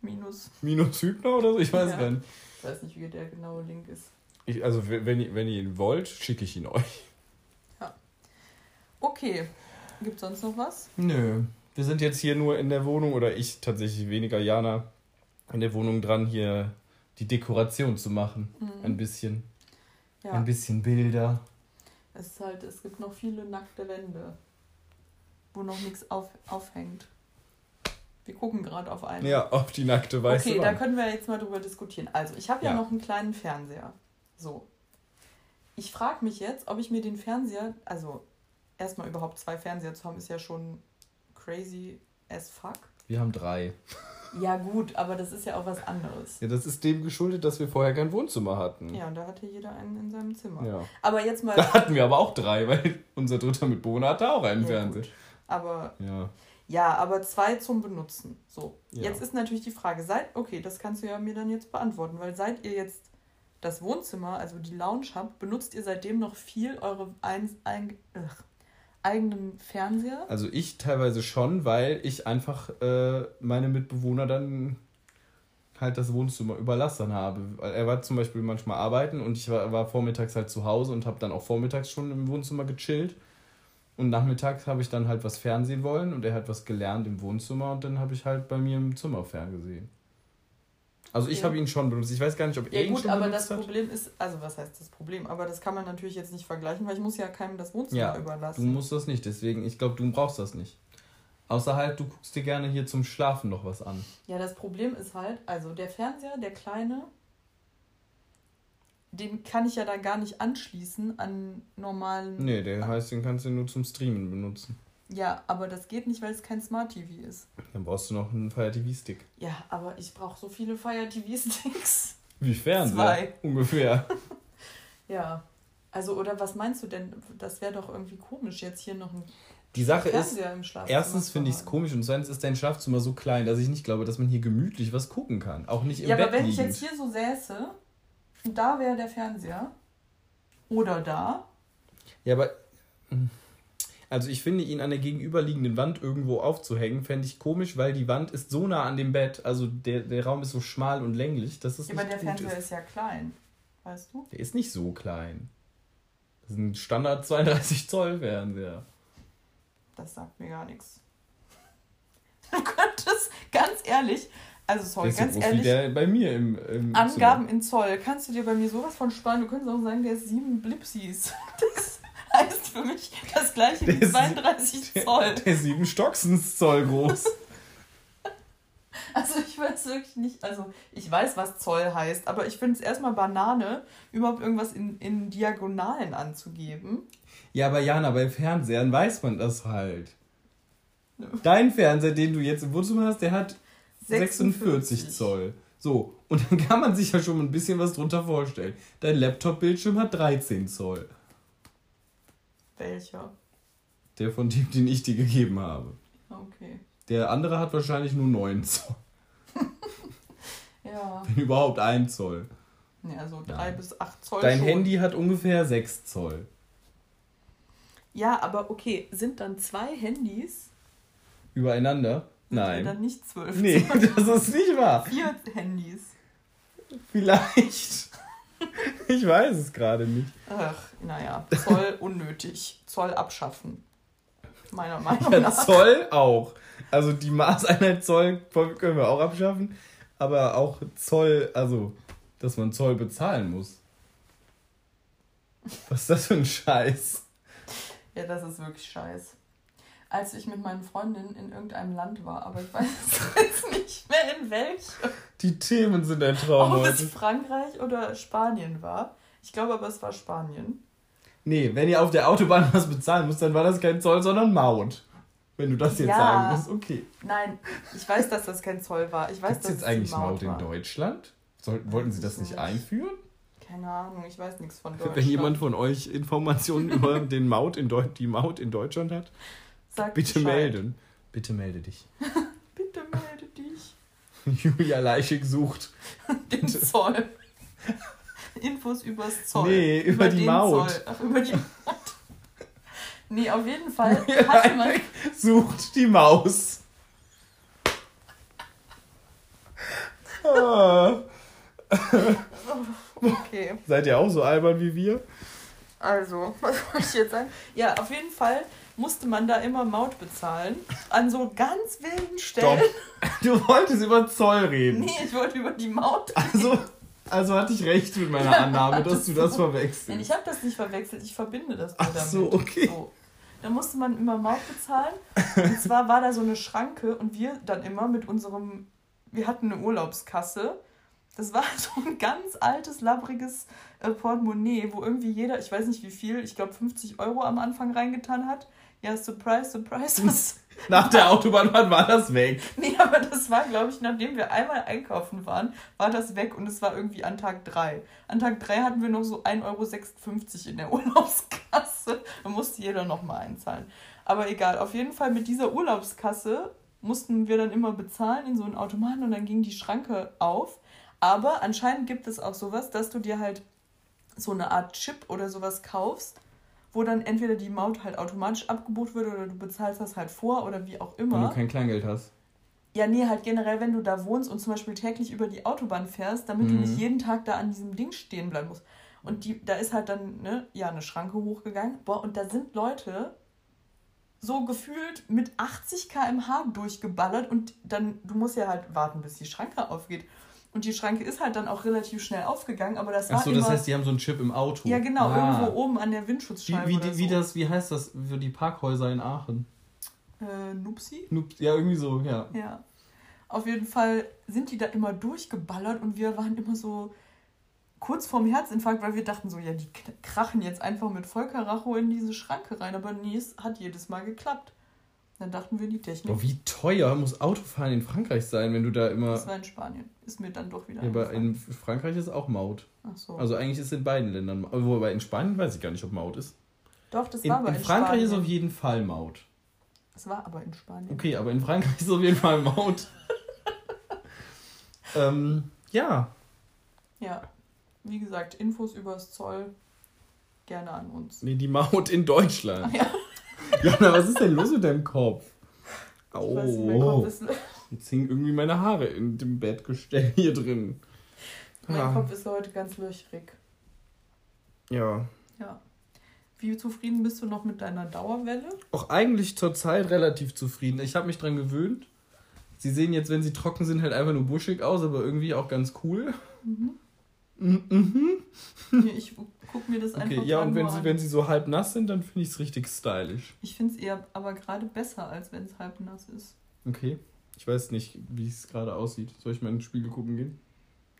S2: Minus,
S3: minus Hübner oder so, ich weiß
S2: Ja.
S3: nicht.
S2: ich weiß nicht, wie der genaue Link ist.
S3: Ich, also wenn wenn ihr, ihn wollt, schicke ich ihn euch.
S2: Okay, gibt sonst noch was?
S3: Nö. Wir sind jetzt hier nur in der Wohnung, oder ich tatsächlich weniger, Jana, in der Wohnung dran, hier die Dekoration zu machen. Ein bisschen.
S2: Mhm. Ja,
S3: Ein bisschen Bilder.
S2: Es ist halt, es gibt noch viele nackte Wände, wo noch nichts auf, aufhängt. Wir gucken gerade auf eine.
S3: Ja, auf die nackte weiße
S2: okay, da
S3: Wand.
S2: können wir jetzt mal drüber diskutieren. Also, ich habe ja.
S3: Ja.
S2: noch einen kleinen Fernseher. So. Ich frage mich jetzt, ob ich mir den Fernseher, also erstmal überhaupt zwei Fernseher zu haben, ist ja schon crazy as fuck.
S3: Wir haben drei.
S2: Ja, gut, aber das ist ja auch was anderes.
S3: Ja, das ist dem geschuldet, dass wir vorher kein Wohnzimmer hatten.
S2: Ja, und da hatte jeder einen in seinem Zimmer.
S3: Ja.
S2: Aber jetzt mal.
S3: Da hatten wir aber auch drei, weil unser dritter Mitbewohner hatte auch einen
S2: Ja,
S3: Fernseher.
S2: gut. Aber
S3: Ja.
S2: ja, aber zwei zum Benutzen. So.
S3: Ja.
S2: Jetzt ist natürlich die Frage, seid, okay, das kannst du ja mir dann jetzt beantworten, weil seid ihr jetzt das Wohnzimmer, also die Lounge habt, benutzt ihr seitdem noch viel eure ein, ein, ugh, eigenen Fernseher?
S3: Also ich teilweise schon, weil ich einfach äh, meine Mitbewohner dann halt das Wohnzimmer überlassen habe. Er war zum Beispiel manchmal arbeiten und ich war, war vormittags halt zu Hause und habe dann auch vormittags schon im Wohnzimmer gechillt. Und nachmittags habe ich dann halt was Fernsehen wollen und er hat was gelernt im Wohnzimmer und dann habe ich halt bei mir im Zimmer ferngesehen. Also ich
S2: Ja.
S3: habe ihn schon benutzt. Ich weiß gar nicht, ob er
S2: Ja
S3: ihn
S2: gut,
S3: schon
S2: aber
S3: benutzt
S2: das
S3: hat.
S2: Problem ist, also was heißt das Problem? Aber das kann man natürlich jetzt nicht vergleichen, weil ich muss ja keinem das Wohnzimmer
S3: Ja, Du
S2: überlassen.
S3: musst das nicht, deswegen, ich glaube, du brauchst das nicht. Außer halt, du guckst dir gerne hier zum Schlafen noch was an.
S2: Ja, das Problem ist halt, also der Fernseher, der kleine, den kann ich ja dann gar nicht anschließen an normalen.
S3: Nee, der heißt, den kannst du nur zum Streamen benutzen.
S2: Ja, aber das geht nicht, weil es kein Smart TV ist.
S3: Dann brauchst du noch einen Fire TV Stick.
S2: Ja, aber ich brauche so viele Fire TV Sticks.
S3: Wie Fernseher?
S2: Zwei. [LAUGHS]
S3: Ungefähr.
S2: Ja. Also, oder was meinst du denn? Das wäre doch irgendwie komisch, jetzt hier noch ein
S3: Die Sache ist,
S2: Fernseher im Schlafzimmer.
S3: erstens finde ich es komisch und zweitens ist dein Schlafzimmer so klein, dass ich nicht glaube, dass man hier gemütlich was gucken kann. Auch nicht im
S2: Ja,
S3: Bett
S2: aber wenn ich
S3: liegend.
S2: jetzt hier so säße und da wäre der Fernseher oder da,
S3: Ja, aber. Also ich finde ihn an der gegenüberliegenden Wand irgendwo aufzuhängen, fände ich komisch, weil die Wand ist so nah an dem Bett, also der, der Raum ist so schmal und länglich, dass es
S2: ja, aber
S3: nicht
S2: der
S3: gut
S2: Fernseher
S3: ist.
S2: ist ja klein. Weißt du?
S3: Der ist nicht so klein. Das ist ein Standard 32 Zoll Fernseher.
S2: Das sagt mir gar nichts. [LAUGHS] Du könntest, ganz ehrlich, also sorry,
S3: Der so
S2: ganz
S3: wie
S2: ehrlich,
S3: der bei mir im, im
S2: Angaben in Zoll, kannst du dir bei mir sowas von sparen? Du könntest auch sagen, der ist 7 Blipsis. [LAUGHS] Das [LAUGHS] heißt für mich das gleiche
S3: Der
S2: wie
S3: ist-
S2: 32
S3: Der,
S2: Zoll.
S3: der ist sieben Stocksens Zoll groß. [LAUGHS]
S2: Also ich weiß wirklich nicht, also ich weiß, was Zoll heißt, aber ich finde es erstmal Banane, überhaupt irgendwas in, in Diagonalen anzugeben.
S3: ja, aber Jana, bei Fernsehern weiß man das halt. Dein Fernseher, den du jetzt im Wohnzimmer hast, der hat 46 Zoll. So, und dann kann man sich ja schon ein bisschen was drunter vorstellen. Dein Laptop-Bildschirm hat 13 Zoll.
S2: Welcher?
S3: Der von dem, den ich dir gegeben habe.
S2: Okay.
S3: Der andere hat wahrscheinlich nur 9 Zoll. [LAUGHS]
S2: Ja.
S3: Wenn überhaupt 1 Zoll.
S2: Ja, so 3 bis 8 Zoll.
S3: Dein
S2: schon.
S3: Handy hat ungefähr 6 Zoll.
S2: Ja, aber okay, sind dann zwei Handys
S3: Übereinander? Nein.
S2: dann nicht 12
S3: Nee, [LAUGHS] das ist nicht wahr.
S2: Vier Handys.
S3: Vielleicht. [LAUGHS] Ich weiß es gerade nicht.
S2: Ach, naja, Zoll [LAUGHS] unnötig. Zoll abschaffen. Meiner Meinung
S3: Ja,
S2: nach.
S3: Zoll auch. Also die Maßeinheit Zoll können wir auch abschaffen. Aber auch Zoll, also, dass man Zoll bezahlen muss. Was ist das für ein Scheiß?
S2: Ja, das ist wirklich scheiß. Als ich mit meinen Freundinnen in irgendeinem Land war, aber ich weiß [LAUGHS] jetzt nicht mehr in welchem.
S3: Die Themen sind ein Traum
S2: Ob es
S3: heute.
S2: Frankreich oder Spanien war. Ich glaube aber, es war Spanien.
S3: Nee, wenn ihr auf der Autobahn was bezahlen müsst, dann war das kein Zoll, sondern Maut. Wenn du das jetzt
S2: Ja.
S3: sagen musst, okay.
S2: Nein, ich weiß, dass das kein Zoll war. Ich weiß,
S3: Gibt es
S2: dass
S3: jetzt
S2: es
S3: eigentlich
S2: die
S3: Maut in
S2: war.
S3: Deutschland? Sollten, wollten sie das nicht
S2: Nicht.
S3: einführen?
S2: Keine Ahnung, ich weiß nichts von Deutschland.
S3: Wenn jemand von euch Informationen über den Maut in die Maut in Deutschland hat,
S2: Sagt
S3: bitte
S2: Bescheid.
S3: melden. Bitte melde dich.
S2: Bitte melde dich. [LAUGHS] [LAUGHS]
S3: Julia Leischig sucht. [LAUGHS]
S2: Den Zoll. Infos übers Zoll.
S3: Nee, über die
S2: den
S3: Maut.
S2: Zoll. Ach, über die Maut. Nee, auf jeden Fall hatte man.
S3: Sucht die Maus. Ah.
S2: Okay,
S3: Seid ihr auch so albern wie wir?
S2: also, was wollte ich jetzt sagen? Ja, auf jeden Fall musste man da immer Maut bezahlen. An so ganz wilden. Stellen. [LAUGHS]
S3: Du wolltest über Zoll reden.
S2: Nee, ich wollte über die Maut
S3: Also, also hatte ich recht mit meiner Annahme, dass du das. [LAUGHS]
S2: Nein,
S3: verwechselst.
S2: ich habe das nicht verwechselt, ich verbinde das nur
S3: Ach
S2: damit.
S3: so, okay.
S2: So. Da musste man immer Maut bezahlen. Und zwar war da so eine Schranke und wir dann immer mit unserem, wir hatten eine Urlaubskasse. Das war [LAUGHS] so ein ganz altes, labbriges äh, Portemonnaie, wo irgendwie jeder, ich weiß nicht wie viel, ich glaube 50 Euro am Anfang reingetan hat. Ja, surprise, surprise. Das,
S3: Nach der Autobahnfahrt war das weg. [LAUGHS]
S2: nee, aber das war, glaube ich, nachdem wir einmal einkaufen waren, war das weg und es war irgendwie an Tag 3. An Tag 3 hatten wir noch so 1,56 Euro in der [LAUGHS] Urlaubskasse. Da musste jeder nochmal einzahlen. Aber egal, auf jeden Fall mit dieser Urlaubskasse mussten wir dann immer bezahlen in so einen Automaten und dann ging die Schranke auf. Aber anscheinend gibt es auch sowas, dass du dir halt so eine Art Chip oder sowas kaufst, wo dann entweder die Maut halt automatisch abgebucht wird oder du bezahlst das halt vor oder wie auch
S3: Wenn
S2: immer.
S3: du kein Kleingeld hast.
S2: Ja, nee, halt generell, wenn du da wohnst und zum Beispiel täglich über die Autobahn fährst, damit du
S3: Mhm.
S2: nicht jeden Tag da an diesem Ding stehen bleiben musst. Und die, da ist halt dann, ne, ja, eine Schranke hochgegangen. Boah, und da sind Leute so gefühlt mit 80 km/h durchgeballert und dann, du musst ja halt warten, bis die Schranke aufgeht. Und die Schranke ist halt dann auch relativ schnell aufgegangen, aber das war
S3: Achso,
S2: immer...
S3: das heißt, die haben so einen Chip im Auto.
S2: ja, genau,
S3: Ah.
S2: irgendwo oben an der
S3: Wie,
S2: Windschutzscheibe
S3: wie,
S2: oder
S3: die,
S2: so.
S3: wie, das, wie heißt das für die Parkhäuser in Aachen?
S2: Äh, Nupsi?
S3: Nup- Ja, irgendwie so, ja.
S2: Ja. Auf jeden Fall sind die da immer durchgeballert und wir waren immer so kurz vorm Herzinfarkt, weil wir dachten so, ja, die krachen jetzt einfach mit Vollkaracho in diese Schranke rein. Aber nee, es hat jedes Mal geklappt. Dann dachten wir, die Technik,
S3: Boah, wie teuer muss Autofahren in Frankreich sein, wenn du da immer.
S2: das war in Spanien. Ist mir dann doch wieder
S3: Ja, aber in Frankreich ist auch Maut.
S2: Ach so.
S3: Also eigentlich ist es in beiden Ländern Maut. Wobei in Spanien weiß ich gar nicht, ob Maut ist.
S2: doch, das
S3: In,
S2: war aber
S3: in
S2: in,
S3: Frankreich
S2: Spanien.
S3: ist auf jeden Fall Maut.
S2: Das war aber in Spanien.
S3: Okay, aber in Frankreich ist auf jeden Fall Maut. [LAUGHS] ähm, ja.
S2: Ja. Wie gesagt, Infos übers Zoll gerne an uns.
S3: Nee, die Maut in Deutschland.
S2: Ja.
S3: Jana, was ist denn los mit deinem Kopf?
S2: Ich weiß mein. Kopf ist,
S3: Jetzt hingen irgendwie meine Haare in dem Bettgestell hier drin.
S2: mein
S3: Ja.
S2: Kopf ist heute ganz löchrig.
S3: Ja.
S2: Ja. Wie zufrieden bist du noch mit deiner Dauerwelle?
S3: Auch eigentlich zurzeit relativ zufrieden. Ich habe mich dran gewöhnt. Sie sehen jetzt, wenn sie trocken sind, halt einfach nur buschig aus, aber irgendwie auch ganz cool. Mhm. Mhm. [LAUGHS]
S2: Ich guck mir das einfach
S3: Okay, ja,
S2: gerade
S3: und wenn sie,
S2: an.
S3: wenn sie so halb nass sind, dann finde ich es richtig stylisch.
S2: Ich finde es eher aber gerade besser, als wenn es halb nass ist.
S3: Okay. Ich weiß nicht, wie es gerade aussieht. Soll ich mal in den Spiegel gucken gehen?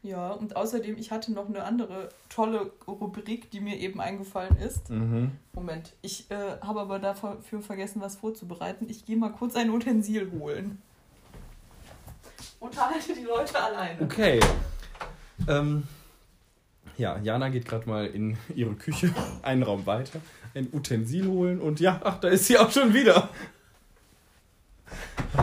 S2: Ja, und außerdem, ich hatte noch eine andere tolle Rubrik, die mir eben eingefallen ist.
S3: Mhm.
S2: Moment, ich äh, habe aber dafür vergessen, was vorzubereiten. Ich gehe mal kurz ein Utensil holen. Unterhalte die Leute alleine.
S3: Okay. Ähm, ja, Jana geht gerade mal in ihre Küche, [LAUGHS] einen Raum weiter, ein Utensil holen und ja, ach, da ist sie auch schon wieder.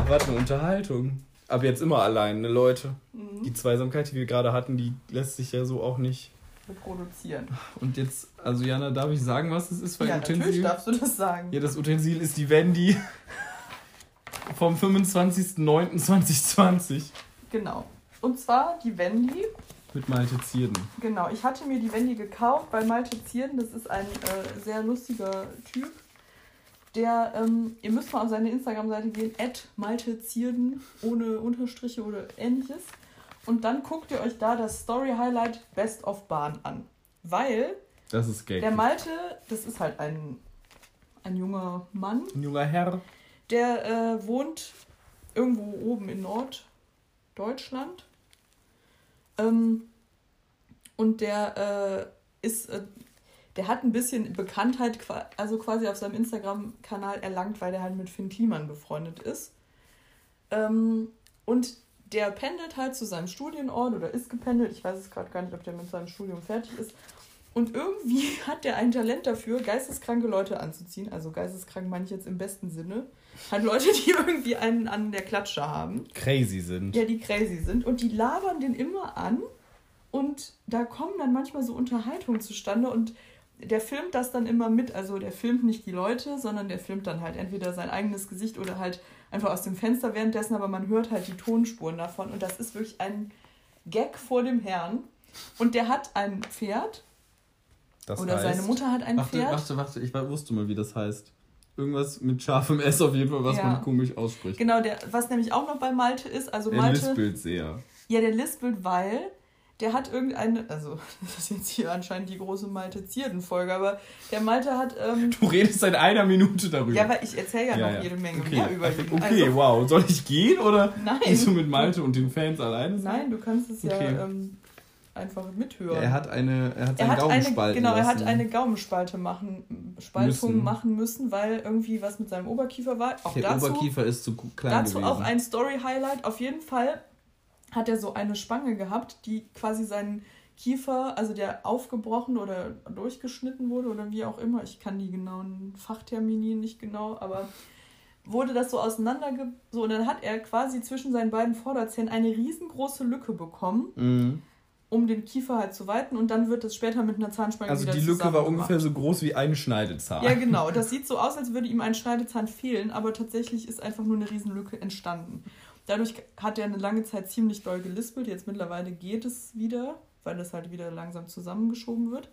S3: Was eine Unterhaltung. Ab jetzt immer allein, ne, Leute.
S2: Mhm.
S3: Die Zweisamkeit, die wir gerade hatten, die lässt sich ja so auch nicht
S2: reproduzieren.
S3: Und jetzt, also Jana, darf ich sagen, was es ist für ein
S2: Ja,
S3: Utensil?
S2: natürlich darfst du das sagen.
S3: Ja, das Utensil ist die Wendy [LAUGHS] vom 25.09.2020
S2: Genau. Und zwar die Wendy.
S3: Mit Malte Zierden.
S2: Genau, ich hatte mir die Wendy gekauft bei Malte Zierden. Das ist ein äh, sehr lustiger Typ. Der, ähm, ihr müsst mal auf seine Instagram-Seite gehen, at Malte Zierden, ohne Unterstriche oder ähnliches. Und dann guckt ihr euch da das Story-Highlight Best of Bahn an. Weil
S3: Das ist Gag.
S2: der Malte, das ist halt ein, ein junger Mann,
S3: Ein junger Herr.
S2: der äh, wohnt irgendwo oben in Norddeutschland. Ähm, und der äh, ist, äh, der hat ein bisschen Bekanntheit, also quasi auf seinem Instagram-Kanal erlangt, weil der halt mit Finn Kliman befreundet ist. Ähm, und der pendelt halt zu seinem Studienort oder ist gependelt. Ich weiß es gerade gar nicht, ob der mit seinem Studium fertig ist. Und irgendwie [LAUGHS] hat der ein Talent dafür, geisteskranke Leute anzuziehen. Also geisteskrank meine ich jetzt im besten Sinne. Hat Leute, die irgendwie einen an der Klatsche haben.
S3: Crazy sind.
S2: Ja, die crazy sind. Und die labern den immer an. Und da kommen dann manchmal so Unterhaltungen zustande. Und der filmt das dann immer mit. Also der filmt nicht die Leute, sondern der filmt dann halt entweder sein eigenes Gesicht oder halt einfach aus dem Fenster währenddessen. Aber man hört halt die Tonspuren davon. Und das ist wirklich ein Gag vor dem Herrn. Und der hat ein Pferd.
S3: Das
S2: oder seine Mutter hat ein
S3: warte,
S2: Pferd.
S3: Warte, warte, ich wusste mal, wie das heißt. Irgendwas mit scharfem S auf jeden Fall, was
S2: Ja.
S3: man komisch ausspricht.
S2: Genau, der, was nämlich auch noch bei Malte ist, also
S3: Der
S2: Malte.
S3: lispelt sehr.
S2: Ja, der lispelt, weil der hat irgendeine, also [LAUGHS] das ist jetzt hier anscheinend die große Malte Zierden-Folge, aber der Malte hat, ähm,
S3: Du redest seit einer Minute darüber.
S2: ja, aber ich erzähle ja,
S3: Ja,
S2: noch
S3: ja.
S2: jede Menge
S3: okay.
S2: mehr über ihn.
S3: Okay,
S2: Also,
S3: wow. Soll ich gehen oder
S2: Nein.
S3: willst du mit Malte und den Fans alleine sein?
S2: nein, du kannst es
S3: Okay.
S2: ja ähm, einfach mithören.
S3: Ja, er hat eine, er hat
S2: Er hat eine, genau, er hat eine Gaumenspalte machen, Spaltung
S3: Müssen.
S2: machen müssen, weil irgendwie was mit seinem Oberkiefer war. Auch
S3: Der
S2: dazu,
S3: Oberkiefer ist zu klein
S2: dazu
S3: gewesen.
S2: auch ein Story-Highlight. Auf jeden Fall hat er so eine Spange gehabt, die quasi seinen Kiefer, also der aufgebrochen oder durchgeschnitten wurde oder wie auch immer. Ich kann die genauen Fachtermini nicht genau, aber wurde das so auseinanderge... So, und dann hat er quasi zwischen seinen beiden Vorderzähnen eine riesengroße Lücke bekommen,
S3: Mhm.
S2: Um den Kiefer halt zu weiten und dann wird es später mit einer Zahnspange
S3: Also
S2: wieder
S3: die Lücke war ungefähr so groß wie ein Schneidezahn.
S2: Ja, genau. [LAUGHS] Das sieht so aus, als würde ihm ein Schneidezahn fehlen, aber tatsächlich ist einfach nur eine Riesenlücke entstanden. Dadurch hat er eine lange Zeit ziemlich doll gelispelt. Jetzt mittlerweile geht es wieder, weil das halt wieder langsam zusammengeschoben wird.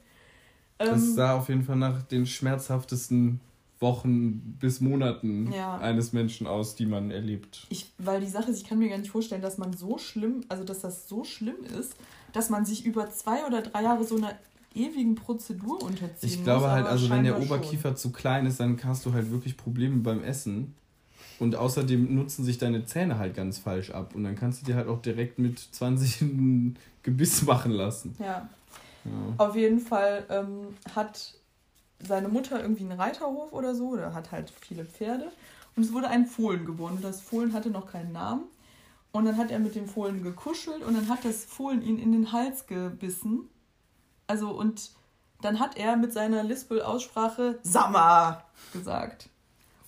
S3: Das
S2: Ähm,
S3: sah auf jeden Fall nach den schmerzhaftesten Wochen bis Monaten
S2: Ja.
S3: eines Menschen aus, die man erlebt.
S2: ich, weil die Sache ist, ich kann mir gar nicht vorstellen, dass man so schlimm, also dass das so schlimm ist, dass man sich über zwei oder drei Jahre so einer ewigen Prozedur unterziehen
S3: Ich glaube
S2: muss.
S3: halt, also wenn der
S2: scheinbar schon.
S3: Oberkiefer zu klein ist, dann hast du halt wirklich Probleme beim Essen. Und außerdem nutzen sich deine Zähne halt ganz falsch ab. Und dann kannst du dir halt auch direkt mit 20 [LAUGHS] ein Gebiss machen lassen.
S2: Ja.
S3: Ja.
S2: Auf jeden Fall ähm, hat seine Mutter irgendwie einen Reiterhof oder so, oder hat halt viele Pferde. Und es wurde ein Fohlen geboren. Und das Fohlen hatte noch keinen Namen. Und dann hat er mit dem Fohlen gekuschelt und dann hat das Fohlen ihn in den Hals gebissen. Also, und dann hat er mit seiner Lispel-Aussprache Summer gesagt.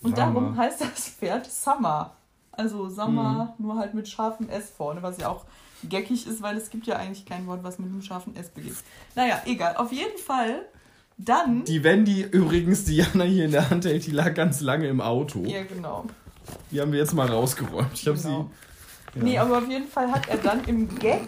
S2: Und
S3: Summer.
S2: darum heißt das Pferd Summer. Also Summer, nur halt mit scharfem S vorne, was ja auch geckig ist, weil es gibt ja eigentlich kein Wort, was mit einem scharfen S beginnt. Naja, egal. Auf jeden Fall, dann...
S3: Die Wendy übrigens, die Jana hier in der Hand hält, die lag ganz lange im Auto.
S2: ja, genau.
S3: Die haben wir jetzt mal rausgeräumt. Ich habe
S2: Genau.
S3: sie.
S2: Nee, aber auf jeden Fall hat er dann im Gag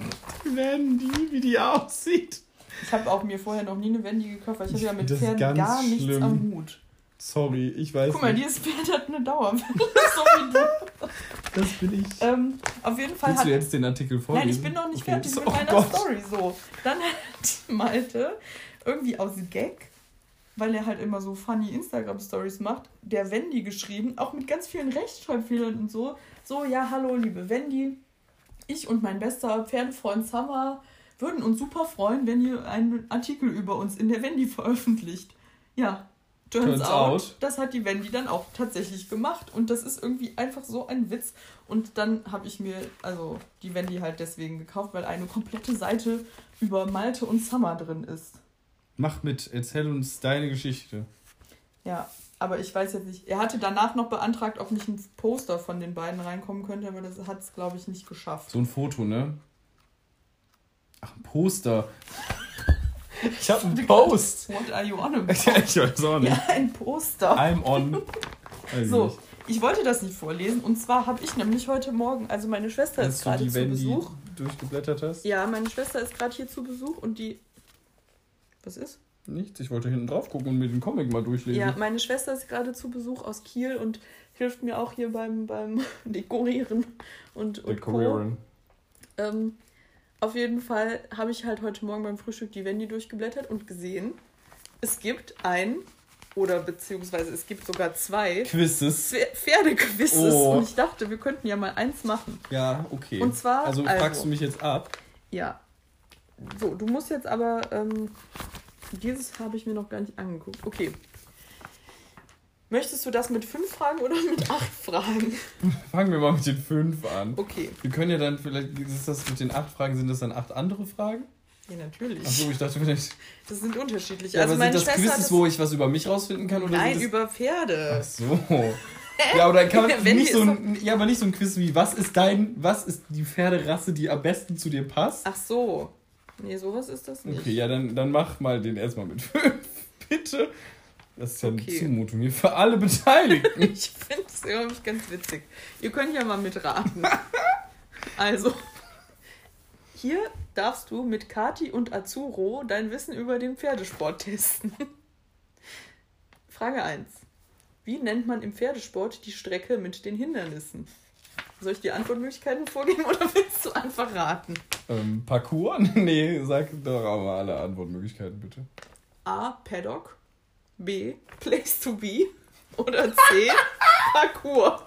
S3: Wendy, wie die aussieht.
S2: Ich habe auch mir vorher noch nie eine Wendy gekauft, weil ich habe ja mit
S3: Das ist
S2: Pferden gar nichts
S3: schlimm.
S2: am Hut.
S3: Sorry, ich weiß
S2: Guck mal,
S3: nicht.
S2: dieses Pferd hat eine Dauerwelle, [LAUGHS] so wie du.
S3: Das bin ich.
S2: Ähm, auf jeden Fall
S3: Willst
S2: hat...
S3: du jetzt den Artikel vorlesen?
S2: Nein, ich bin noch nicht
S3: Okay.
S2: fertig
S3: So,
S2: mit
S3: oh
S2: meiner
S3: Gott.
S2: Story. So, dann hat [LAUGHS] Malte irgendwie aus Gag, weil er halt immer so funny Instagram-Stories macht, der Wendy geschrieben, auch mit ganz vielen Rechtschreibfehlern und so. So, ja, hallo, liebe Wendy. Ich und mein bester Pferdefreund Summer würden uns super freuen, wenn ihr einen Artikel über uns in der Wendy veröffentlicht. Ja, turns,
S3: Turns
S2: out,
S3: out.
S2: das hat die Wendy dann auch tatsächlich gemacht. Und das ist irgendwie einfach so ein Witz. Und dann habe ich mir, also die Wendy halt deswegen gekauft, weil eine komplette Seite über Malte und Summer drin ist.
S3: Mach mit, erzähl uns deine Geschichte.
S2: Ja, aber ich weiß jetzt nicht. Er hatte danach noch beantragt, ob nicht ein Poster von den beiden reinkommen könnte, aber das hat es, glaube ich, nicht geschafft.
S3: So ein Foto, ne? Ach, ein Poster. [LAUGHS] Ich habe einen Post.
S2: What are you on about? [LAUGHS]
S3: Ja, ich weiß auch nicht.
S2: Ja, ein Poster.
S3: I'm on. [LAUGHS] Weiß
S2: So,
S3: nicht.
S2: ich wollte das nicht vorlesen. Und zwar habe ich nämlich heute Morgen, also meine Schwester ist
S3: Hast du
S2: gerade zu
S3: wenn
S2: Besuch.
S3: durchgeblättert hast?
S2: Ja, meine Schwester ist gerade hier zu Besuch und die. Was ist?
S3: Nichts, ich wollte hinten drauf gucken und mir den Comic mal durchlesen.
S2: Ja, meine Schwester ist gerade zu Besuch aus Kiel und hilft mir auch hier beim, beim [LAUGHS] Dekorieren und, und Co.
S3: Dekorieren.
S2: Ähm, auf jeden Fall habe ich halt heute Morgen beim Frühstück die Wendy durchgeblättert und gesehen, es gibt ein, oder beziehungsweise es gibt sogar zwei
S3: Quizzes.
S2: Pfer- Pferdequizzes.
S3: Oh.
S2: Und ich dachte, wir könnten ja mal eins machen.
S3: Ja, okay.
S2: Und zwar,
S3: Also
S2: also-
S3: fragst du mich jetzt ab?
S2: Ja. So, du musst jetzt aber, ähm, dieses habe ich mir noch gar nicht angeguckt. Okay. Möchtest du das mit fünf Fragen oder mit acht Fragen? [LAUGHS]
S3: Fangen wir mal mit den fünf an.
S2: Okay.
S3: Wir können ja dann vielleicht, ist das mit den acht Fragen, sind das dann acht andere Fragen?
S2: Ja, natürlich.
S3: Achso, ich dachte vielleicht.
S2: Das sind unterschiedliche.
S3: Ja,
S2: also
S3: aber sind
S2: meine
S3: das
S2: Schwester
S3: Quizzes,
S2: das-
S3: wo ich was über mich rausfinden kann? Oder
S2: Nein,
S3: sind
S2: über Pferde.
S3: Ach so. [LAUGHS] Ja, oder kann man nicht so ein, ja, aber nicht so ein Quiz wie, was ist dein, was ist die Pferderasse, die am besten zu dir passt?
S2: Ach so. Nee, sowas ist das nicht.
S3: Okay, ja, dann, dann mach mal den erstmal mit fünf, [LAUGHS] bitte. Das ist ja eine
S2: Okay.
S3: Zumutung hier für alle Beteiligten. [LAUGHS]
S2: Ich finde es irgendwie ganz witzig. Ihr könnt ja mal mitraten. [LAUGHS] Also, hier darfst du mit Kati und Azuro dein Wissen über den Pferdesport testen. Frage 1. Wie nennt man im Pferdesport die Strecke mit den Hindernissen? Soll ich die Antwortmöglichkeiten vorgeben oder willst du einfach raten?
S3: ähm, Parcours? [LAUGHS] Nee, sag doch mal alle Antwortmöglichkeiten, bitte.
S2: A. Paddock. B. Place to be. Oder C. Parcours.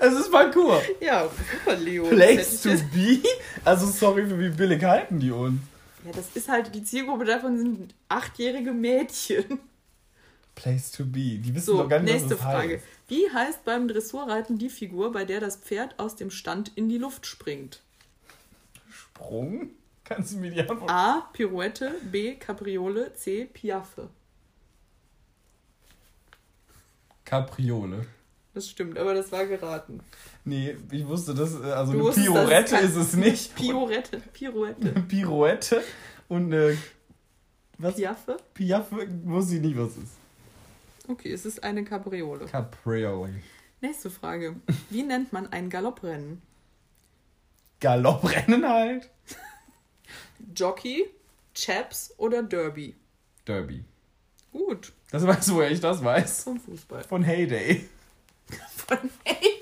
S3: Es ist Parcours.
S2: Ja, super, Leo.
S3: Place to be? Also sorry, für wie billig halten die uns?
S2: Ja, das ist halt, die Zielgruppe davon sind achtjährige Mädchen.
S3: Place to be. Die wissen
S2: So,
S3: doch gar nicht,
S2: nächste
S3: was das
S2: Frage.
S3: heißt.
S2: Wie heißt beim Dressurreiten die Figur, bei der das Pferd aus dem Stand in die Luft springt?
S3: Sprung? Kannst du mir die Antwort...
S2: A. Pirouette. B. Capriole. C. Piaffe.
S3: Capriole.
S2: Das stimmt, aber das war geraten.
S3: Nee, ich wusste das, äh, also
S2: Du
S3: eine
S2: wusstest,
S3: Pirouette ist es nicht.
S2: Pirouette. Pirouette.
S3: Pirouette und eine... Was?
S2: Piaffe?
S3: Piaffe wusste ich nicht, was es ist.
S2: Okay, es ist eine Capriole.
S3: Capriole.
S2: Nächste Frage. Wie nennt man ein Galopprennen?
S3: Galopprennen halt.
S2: Jockey, Chaps oder Derby?
S3: Derby.
S2: Gut,
S3: Das weißt du, woher ich das weiß?
S2: vom Fußball.
S3: Von Heyday. [LAUGHS]
S2: Von hey.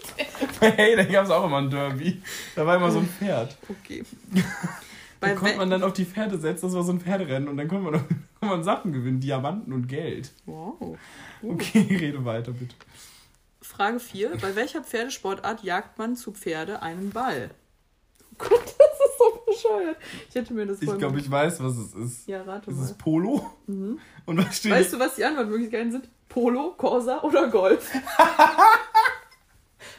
S3: Bei Heyday gab es auch immer ein Derby. Da war immer so ein Pferd.
S2: Okay.
S3: Da konnte man dann auf die Pferde setzen, das war so ein Pferderennen und dann konnte man, [LAUGHS] konnte man Sachen gewinnen, Diamanten und Geld.
S2: Wow. Gut.
S3: Okay, rede weiter bitte.
S2: Frage 4. Bei welcher Pferdesportart jagt man zu Pferde einen Ball? Oh [LAUGHS] Gott, das ist so bescheuert. Ich hätte mir das
S3: Ich glaube, ich weiß, was es ist.
S2: Ja, rate
S3: Es
S2: mal.
S3: ist Polo.
S2: Mhm. [LAUGHS]
S3: Und was steht
S2: Weißt du, was die Antwortmöglichkeiten sind? Polo, Corsa oder Golf?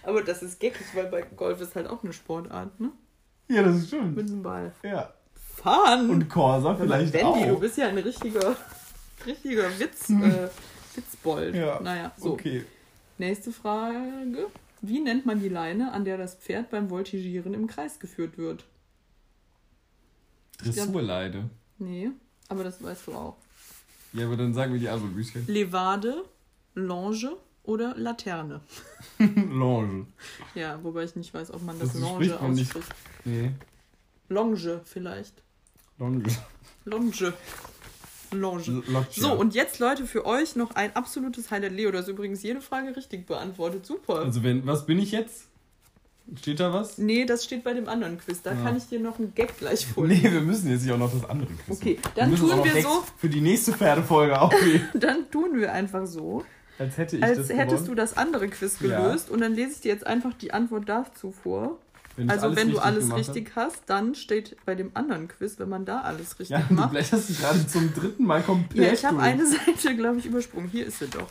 S2: Aber das ist geckig, weil bei Golf ist halt auch eine Sportart, ne?
S3: Ja, das stimmt.
S2: Mit dem Ball.
S3: Ja.
S2: Fun!
S3: Und Corsa vielleicht
S2: Wendy, du
S3: auch.
S2: bist ja ein richtiger, richtiger Witz, äh, Witzbold.
S3: Ja,
S2: Naja, so.
S3: Okay.
S2: Nächste Frage. Wie nennt man die Leine, an der das Pferd beim Voltigieren im Kreis geführt wird?
S3: Dressurleide.
S2: Nee, aber das weißt du auch.
S3: Ja, aber dann sagen wir die Antwortmöglichkeiten.
S2: Levade, Longe oder Laterne? [LAUGHS]
S3: Longe.
S2: Ja, wobei ich nicht weiß, ob man das,
S3: Das
S2: Longe
S3: spricht man nicht.
S2: ausspricht.
S3: Nee.
S2: Longe vielleicht.
S3: Longe.
S2: Longe. Longe. So, und jetzt, Leute, für euch noch ein absolutes Highlight. Leo, du hast übrigens jede Frage richtig beantwortet. Super.
S3: Also wenn, was bin ich jetzt? Steht da was?
S2: nee, das steht bei dem anderen Quiz. Da
S3: Ja.
S2: kann ich dir noch einen Gag gleich vorlesen.
S3: Nee, wir müssen jetzt hier auch noch das andere Quiz
S2: Okay, dann
S3: müssen
S2: tun wir
S3: Gags
S2: so.
S3: Für die nächste Pferdefolge [LAUGHS] auch nehmen.
S2: Dann tun wir einfach so,
S3: Als hätte ich
S2: als
S3: das
S2: hättest
S3: gewonnen.
S2: du das andere Quiz
S3: Ja.
S2: gelöst. Und dann lese ich dir jetzt einfach die Antwort dazu vor.
S3: Wenn
S2: Also, wenn du alles richtig hast, dann steht bei dem anderen Quiz, wenn man da alles richtig
S3: Ja, [LAUGHS] du
S2: macht.
S3: blätterst dich gerade zum dritten Mal komplett
S2: Ja, ich habe eine Seite, glaube ich, übersprungen. Hier ist sie doch.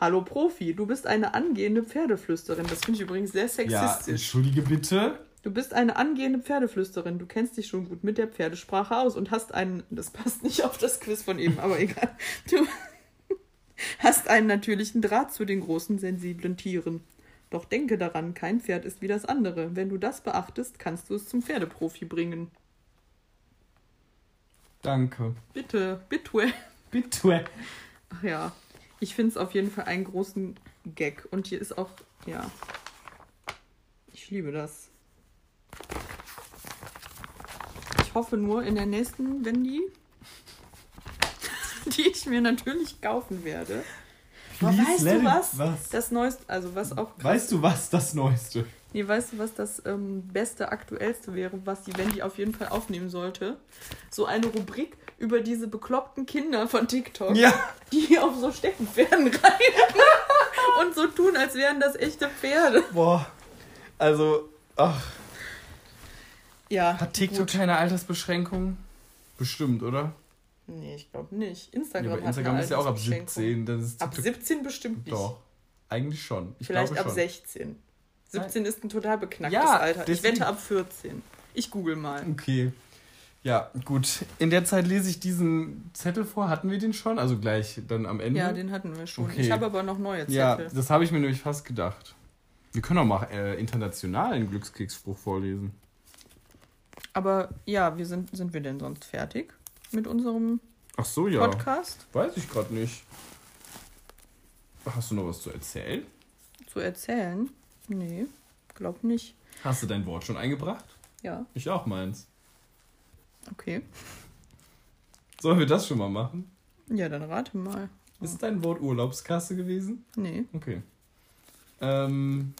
S2: Hallo Profi, du bist eine angehende Pferdeflüsterin. Das finde ich übrigens sehr
S3: Ja,
S2: sexistisch.
S3: entschuldige bitte.
S2: Du bist eine angehende Pferdeflüsterin. Du kennst dich schon gut mit der Pferdesprache aus und hast einen. Das passt nicht auf das Quiz von eben, aber egal. Du [LAUGHS] hast einen natürlichen Draht zu den großen, sensiblen Tieren. Doch denke daran, kein Pferd ist wie das andere. Wenn du das beachtest, kannst du es zum Pferdeprofi bringen.
S3: Danke.
S2: Bitte, bitte.
S3: Bitte.
S2: Ach ja, ich finde es auf jeden Fall einen großen Gag. Und hier ist auch, ja. Ich liebe das. Ich hoffe nur in der nächsten Wendy, [LAUGHS] die ich mir natürlich kaufen werde.
S3: Please
S2: weißt du was?
S3: was?
S2: Das Neueste, also was auch.
S3: Weißt du, was das Neueste?
S2: Nee, weißt du, was das ähm, beste, aktuellste wäre, was die Wendy auf jeden Fall aufnehmen sollte? So eine Rubrik über diese bekloppten Kinder von TikTok,
S3: Ja.
S2: die auf so Steckenpferden [LAUGHS] reiten und so tun, als wären das echte Pferde.
S3: Boah. Also, ach.
S2: Ja.
S3: Hat TikTok
S2: gut.
S3: keine Altersbeschränkung? Bestimmt, oder?
S2: Nee, ich glaube nicht.
S3: Ja,
S2: Instagram, hat
S3: Instagram ist ja auch ab
S2: Altersbeschränkung.
S3: 17. Das ist
S2: Ab
S3: TikTok-
S2: 17 bestimmt nicht.
S3: Doch. Eigentlich schon. Ich
S2: Vielleicht ab
S3: schon.
S2: 16. 17 ist ein total beknacktes
S3: Ja,
S2: Alter. Ich
S3: deswegen-
S2: wette ab 14. Ich google mal.
S3: Okay. Ja, gut. In der Zeit lese ich diesen Zettel vor. Hatten wir den schon? Also gleich dann am Ende?
S2: Ja, den hatten wir schon.
S3: Okay.
S2: Ich habe aber noch neue Zettel.
S3: Ja, das habe ich mir nämlich fast gedacht. Wir können auch mal äh, internationalen Glückskeksspruch vorlesen.
S2: Aber ja, wir sind, sind wir denn sonst fertig mit unserem
S3: Ach so, ja.
S2: Podcast
S3: Weiß ich gerade nicht. Hast du noch was zu erzählen?
S2: zu erzählen? Nee, glaub nicht.
S3: Hast du dein Wort schon eingebracht?
S2: Ja,
S3: Ich auch meins.
S2: okay.
S3: Sollen wir das schon mal machen?
S2: Ja, dann rate mal.
S3: Ist dein Wort Urlaubskasse gewesen?
S2: Nee.
S3: Okay. Ähm.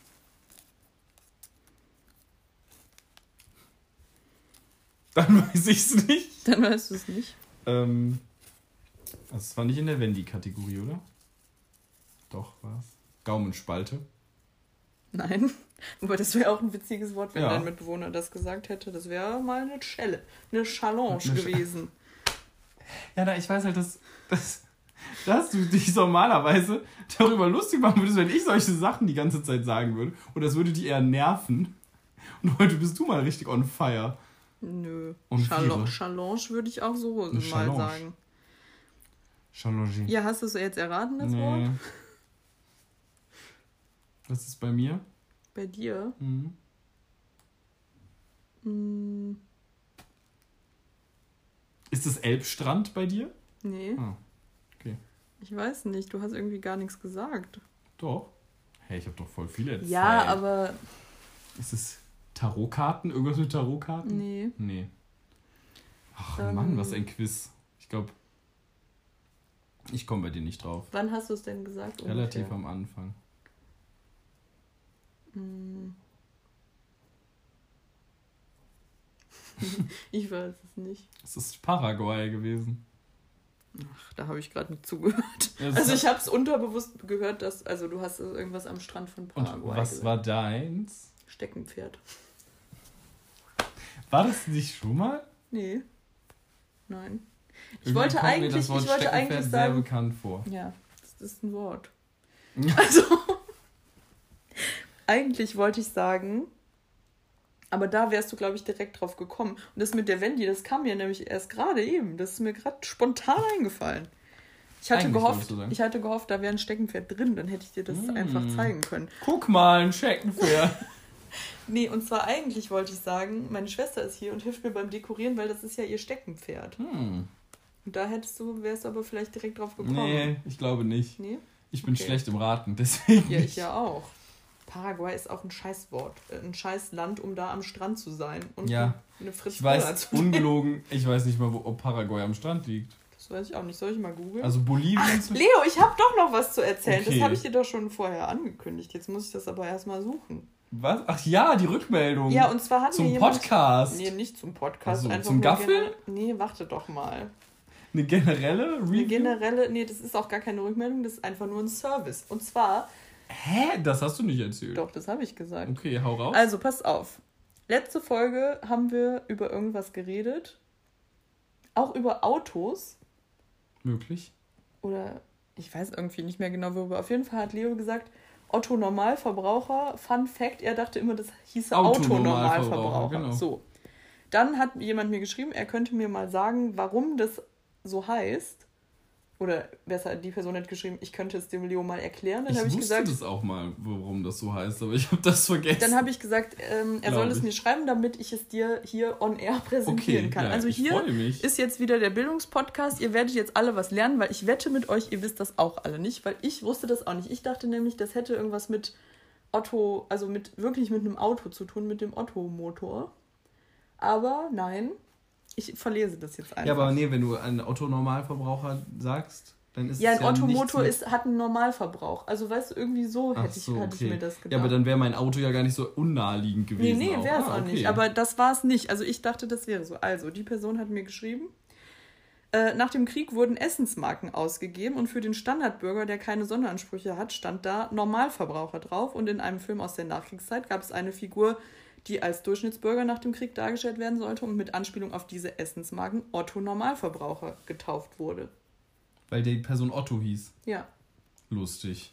S3: Dann [LAUGHS] weiß ich's nicht.
S2: Dann weißt du es nicht.
S3: Ähm. Das war nicht in der Wendy-Kategorie, oder? Doch, war's. Gaumenspalte.
S2: Nein. [LAUGHS] Aber das wäre auch ein witziges Wort, wenn
S3: Ja.
S2: dein Mitbewohner das gesagt hätte. Das wäre mal eine Schelle. Eine Challenge
S3: Eine Sch-
S2: gewesen. [LAUGHS]
S3: Ja, na, ich weiß halt, dass, dass, dass du dich normalerweise darüber lustig machen würdest, wenn ich solche Sachen die ganze Zeit sagen würde. Und das würde die eher nerven. Und heute bist du mal richtig on fire.
S2: Nö.
S3: Und
S2: Challenge,
S3: Viere.
S2: Challenge würde ich auch so mal
S3: Challenge.
S2: sagen.
S3: Challenge.
S2: Ja, hast du es jetzt erraten, das Wort? [LAUGHS]
S3: Nee. Was ist bei mir?
S2: Bei dir?
S3: Mhm.
S2: Hm,
S3: Ist es Elbstrand bei dir?
S2: nee.
S3: Ah,
S2: Ich weiß nicht. Du hast irgendwie gar nichts gesagt.
S3: doch. Hey, ich habe doch voll viele erzählt.
S2: Ja, aber.
S3: Ist es Tarotkarten? Irgendwas mit Tarotkarten?
S2: Nee.
S3: Nee. Ach
S2: Ähm.
S3: Mann, was ein Quiz. Ich glaube, ich komme bei dir nicht drauf.
S2: Wann hast du es denn gesagt?
S3: Relativ
S2: ungefähr?
S3: am Anfang.
S2: Hm. [LAUGHS] ich weiß es nicht.
S3: Es ist Paraguay gewesen.
S2: Ach, da habe ich gerade nicht zugehört. [LAUGHS] Also ich habe es unterbewusst gehört, dass also du hast irgendwas am Strand von
S3: Und
S2: Paraguay
S3: was
S2: gesagt.
S3: war deins?
S2: Steckenpferd.
S3: War das nicht schon mal?
S2: Nee. Nein. Ich
S3: Irgendwie
S2: wollte eigentlich,
S3: das
S2: ich wollte eigentlich
S3: sehr
S2: sagen,
S3: bekannt vor.
S2: ja, das ist ein Wort. [LAUGHS] Also eigentlich wollte ich sagen, aber da wärst du glaube ich direkt drauf gekommen. Und das mit der Wendy, das kam mir nämlich erst gerade eben. Das ist mir gerade spontan [LAUGHS] eingefallen. Ich hatte
S3: Eigentlich
S2: gehofft, ich hatte gehofft, da wäre ein Steckenpferd drin, dann hätte ich dir das
S3: Mm.
S2: einfach zeigen können.
S3: Guck mal, ein Steckenpferd. [LAUGHS]
S2: Nee, und zwar eigentlich wollte ich sagen, meine Schwester ist hier und hilft mir beim Dekorieren, weil das ist ja ihr Steckenpferd.
S3: hm.
S2: Und da hättest du, wärst du aber vielleicht direkt drauf gekommen.
S3: Nee, ich glaube nicht.
S2: Nee?
S3: Ich bin
S2: Okay.
S3: schlecht im Raten, [LAUGHS] deswegen.
S2: Ja, ich ja auch. Paraguay ist auch ein Scheißwort. äh, Ein Scheißland, um da am Strand zu sein. Und
S3: Ja.
S2: eine Fritz
S3: Ich weiß, ungelogen, ich weiß nicht mal, wo, ob Paraguay am Strand liegt.
S2: Das weiß ich auch nicht. Soll ich mal googeln?
S3: Also Bolivien. zum-
S2: Leo, ich habe doch noch was zu erzählen.
S3: Okay.
S2: Das habe ich dir doch schon vorher angekündigt. Jetzt muss ich das aber erstmal suchen.
S3: Was? Ach ja, die Rückmeldung.
S2: Ja, und zwar hat mir
S3: zum
S2: jemand...
S3: Podcast.
S2: Nee, nicht zum Podcast.
S3: Ach so,
S2: einfach
S3: zum Gaffel?
S2: Nee, warte doch mal.
S3: Eine generelle
S2: Eine
S3: Review?
S2: generelle, nee, das ist auch gar keine Rückmeldung, das ist einfach nur ein Service. Und zwar,
S3: Hä? Das hast du nicht erzählt.
S2: doch, das habe ich gesagt.
S3: Okay, hau raus.
S2: Also, pass auf. Letzte Folge haben wir über irgendwas geredet. Auch über Autos.
S3: Möglich.
S2: Oder ich weiß irgendwie nicht mehr genau, worüber. Auf jeden Fall hat Leo gesagt, Otto Normalverbraucher. Fun Fact, er dachte immer, das hieße Auto
S3: Autonormalverbraucher,
S2: Normalverbraucher.
S3: genau.
S2: So. Dann hat jemand mir geschrieben, er könnte mir mal sagen, warum das so heißt. Oder besser, die Person hat geschrieben, ich könnte es dem Leo mal erklären. Dann
S3: ich
S2: habe ich
S3: wusste
S2: gesagt,
S3: das auch mal, warum das so heißt, aber ich habe das vergessen.
S2: dann habe ich gesagt, ähm, er soll es
S3: ich.
S2: mir schreiben, damit ich es dir hier on air präsentieren
S3: Okay,
S2: kann.
S3: ja,
S2: also
S3: ich
S2: hier ist jetzt wieder der Bildungspodcast. Ihr werdet jetzt alle was lernen, weil ich wette mit euch, ihr wisst das auch alle nicht, weil ich wusste das auch nicht. Ich dachte nämlich, das hätte irgendwas mit Otto, also mit wirklich mit einem Auto zu tun, mit dem Otto-Motor. Aber nein, ich verlese das jetzt einfach.
S3: ja, aber nee, wenn du einen Autonormalverbraucher sagst, dann ist
S2: Ja,
S3: es
S2: ein
S3: ja
S2: Ottomotor ist, hat einen Normalverbrauch. Also weißt du, irgendwie so hätte ich,
S3: so,
S2: ich
S3: okay.
S2: mir das gedacht.
S3: Ja, aber dann wäre mein Auto ja gar nicht so unnaheliegend
S2: Nee,
S3: gewesen.
S2: nee, wäre es
S3: Ah,
S2: auch
S3: okay.
S2: nicht. Aber das war es nicht. Also ich dachte, das wäre so. Also, die Person hat mir geschrieben. Äh, nach dem Krieg wurden Essensmarken ausgegeben und für den Standardbürger, der keine Sonderansprüche hat, stand da Normalverbraucher drauf. Und in einem Film aus der Nachkriegszeit gab es eine Figur, die als Durchschnittsbürger nach dem Krieg dargestellt werden sollte und mit Anspielung auf diese Essensmarken Otto Normalverbraucher getauft wurde.
S3: Weil die Person Otto hieß.
S2: Ja,
S3: Lustig.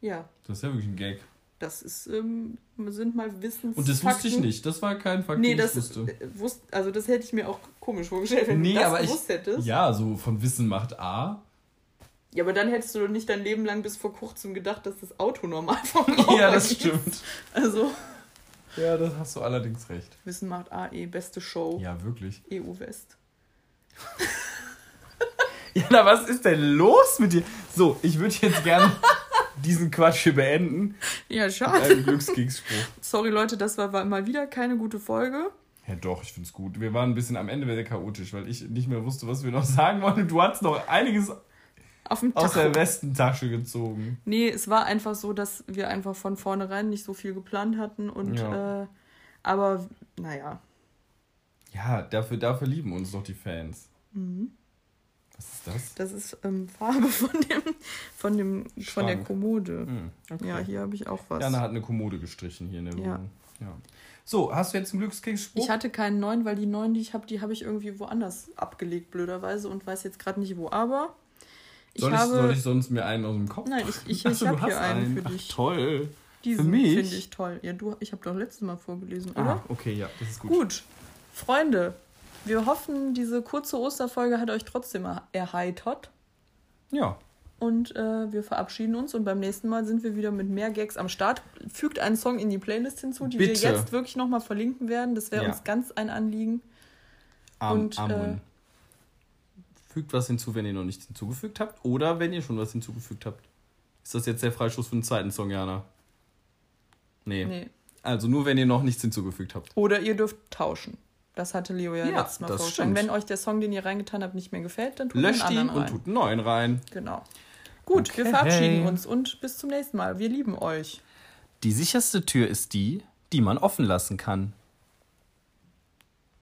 S2: ja.
S3: Das ist ja wirklich ein Gag.
S2: Das ist, ähm, sind mal Wissens.
S3: Und das wusste ich nicht. Das war kein Fakt,
S2: Nee,
S3: den
S2: das
S3: ich wusste.
S2: äh, wusst, also das hätte ich mir auch komisch vorgestellt, wenn
S3: Nee,
S2: du das
S3: aber ich-
S2: gewusst hättest.
S3: Ja, so von Wissen macht A.
S2: Ja, aber dann hättest du doch nicht dein Leben lang bis vor kurzem gedacht, dass das Auto normal vom [LAUGHS]
S3: Ja, das
S2: ist.
S3: stimmt.
S2: Also,
S3: Ja, das hast du allerdings recht.
S2: Wissen macht AE, beste Show,
S3: Ja, wirklich.
S2: EU West. [LAUGHS]
S3: Jana, was ist denn los mit dir? So, ich würde jetzt gerne [LAUGHS] diesen Quatsch hier beenden.
S2: Ja, schade. Sorry, Leute, das war, war mal wieder keine gute Folge.
S3: Ja, doch, ich find's gut. Wir waren ein bisschen am Ende sehr chaotisch, weil ich nicht mehr wusste, was wir noch [LAUGHS] sagen wollen. Du hast noch einiges
S2: Auf dem
S3: aus
S2: Tacho.
S3: der Westentasche gezogen.
S2: Nee, es war einfach so, dass wir einfach von vornherein nicht so viel geplant hatten und
S3: Ja.
S2: äh, aber naja.
S3: Ja, dafür, dafür lieben uns doch die Fans.
S2: Mhm.
S3: Was ist das?
S2: Das ist ähm, Farbe [LAUGHS] von dem, von dem, von der. Kommode.
S3: Hm, okay.
S2: Ja, hier habe ich auch was.
S3: Jana hat eine Kommode gestrichen hier in der
S2: Ja.
S3: Wohnung. Ja. So, hast du jetzt einen Glückskeksspruch?
S2: Ich hatte keinen neuen, weil die neuen, die ich habe, die habe ich irgendwie woanders abgelegt, blöderweise, und weiß jetzt gerade nicht wo. Aber
S3: soll, ich,
S2: habe.
S3: soll ich sonst mir einen aus dem Kopf?
S2: Nein, ich, ich,
S3: Ach
S2: ich [LAUGHS] habe hier
S3: hast
S2: einen für
S3: Ach,
S2: dich.
S3: toll.
S2: Diesen
S3: für mich?
S2: finde ich toll. Ja, du, ich habe doch letztes Mal vorgelesen, oder?
S3: Ah, okay, ja, das ist gut.
S2: Gut. Freunde, wir hoffen, diese kurze Osterfolge hat euch trotzdem erheitert.
S3: Ja,
S2: Und äh, wir verabschieden uns und beim nächsten Mal sind wir wieder mit mehr Gags am Start. Fügt einen Song in die Playlist hinzu, die
S3: Bitte.
S2: wir jetzt wirklich nochmal verlinken werden. Das wäre
S3: Ja.
S2: uns ganz ein Anliegen.
S3: Am,
S2: Und, äh,
S3: Fügt was hinzu, wenn ihr noch nichts hinzugefügt habt oder wenn ihr schon was hinzugefügt habt. Ist das jetzt der Freistoß für den zweiten Song, Jana? Nee.
S2: Nee.
S3: Also nur, wenn ihr noch nichts hinzugefügt habt.
S2: Oder ihr dürft tauschen. Das hatte Leo ja,
S3: Ja,
S2: letztes Mal
S3: das
S2: vorgeschlagen. Wenn euch der Song, den ihr reingetan habt, nicht mehr gefällt, dann tut
S3: Löscht
S2: einen
S3: ihn
S2: anderen
S3: und
S2: rein.
S3: tut einen neuen rein.
S2: Genau. Gut, wir
S3: Okay.
S2: verabschieden uns und bis zum nächsten Mal. Wir lieben euch.
S3: Die sicherste Tür ist die, die man offen lassen kann.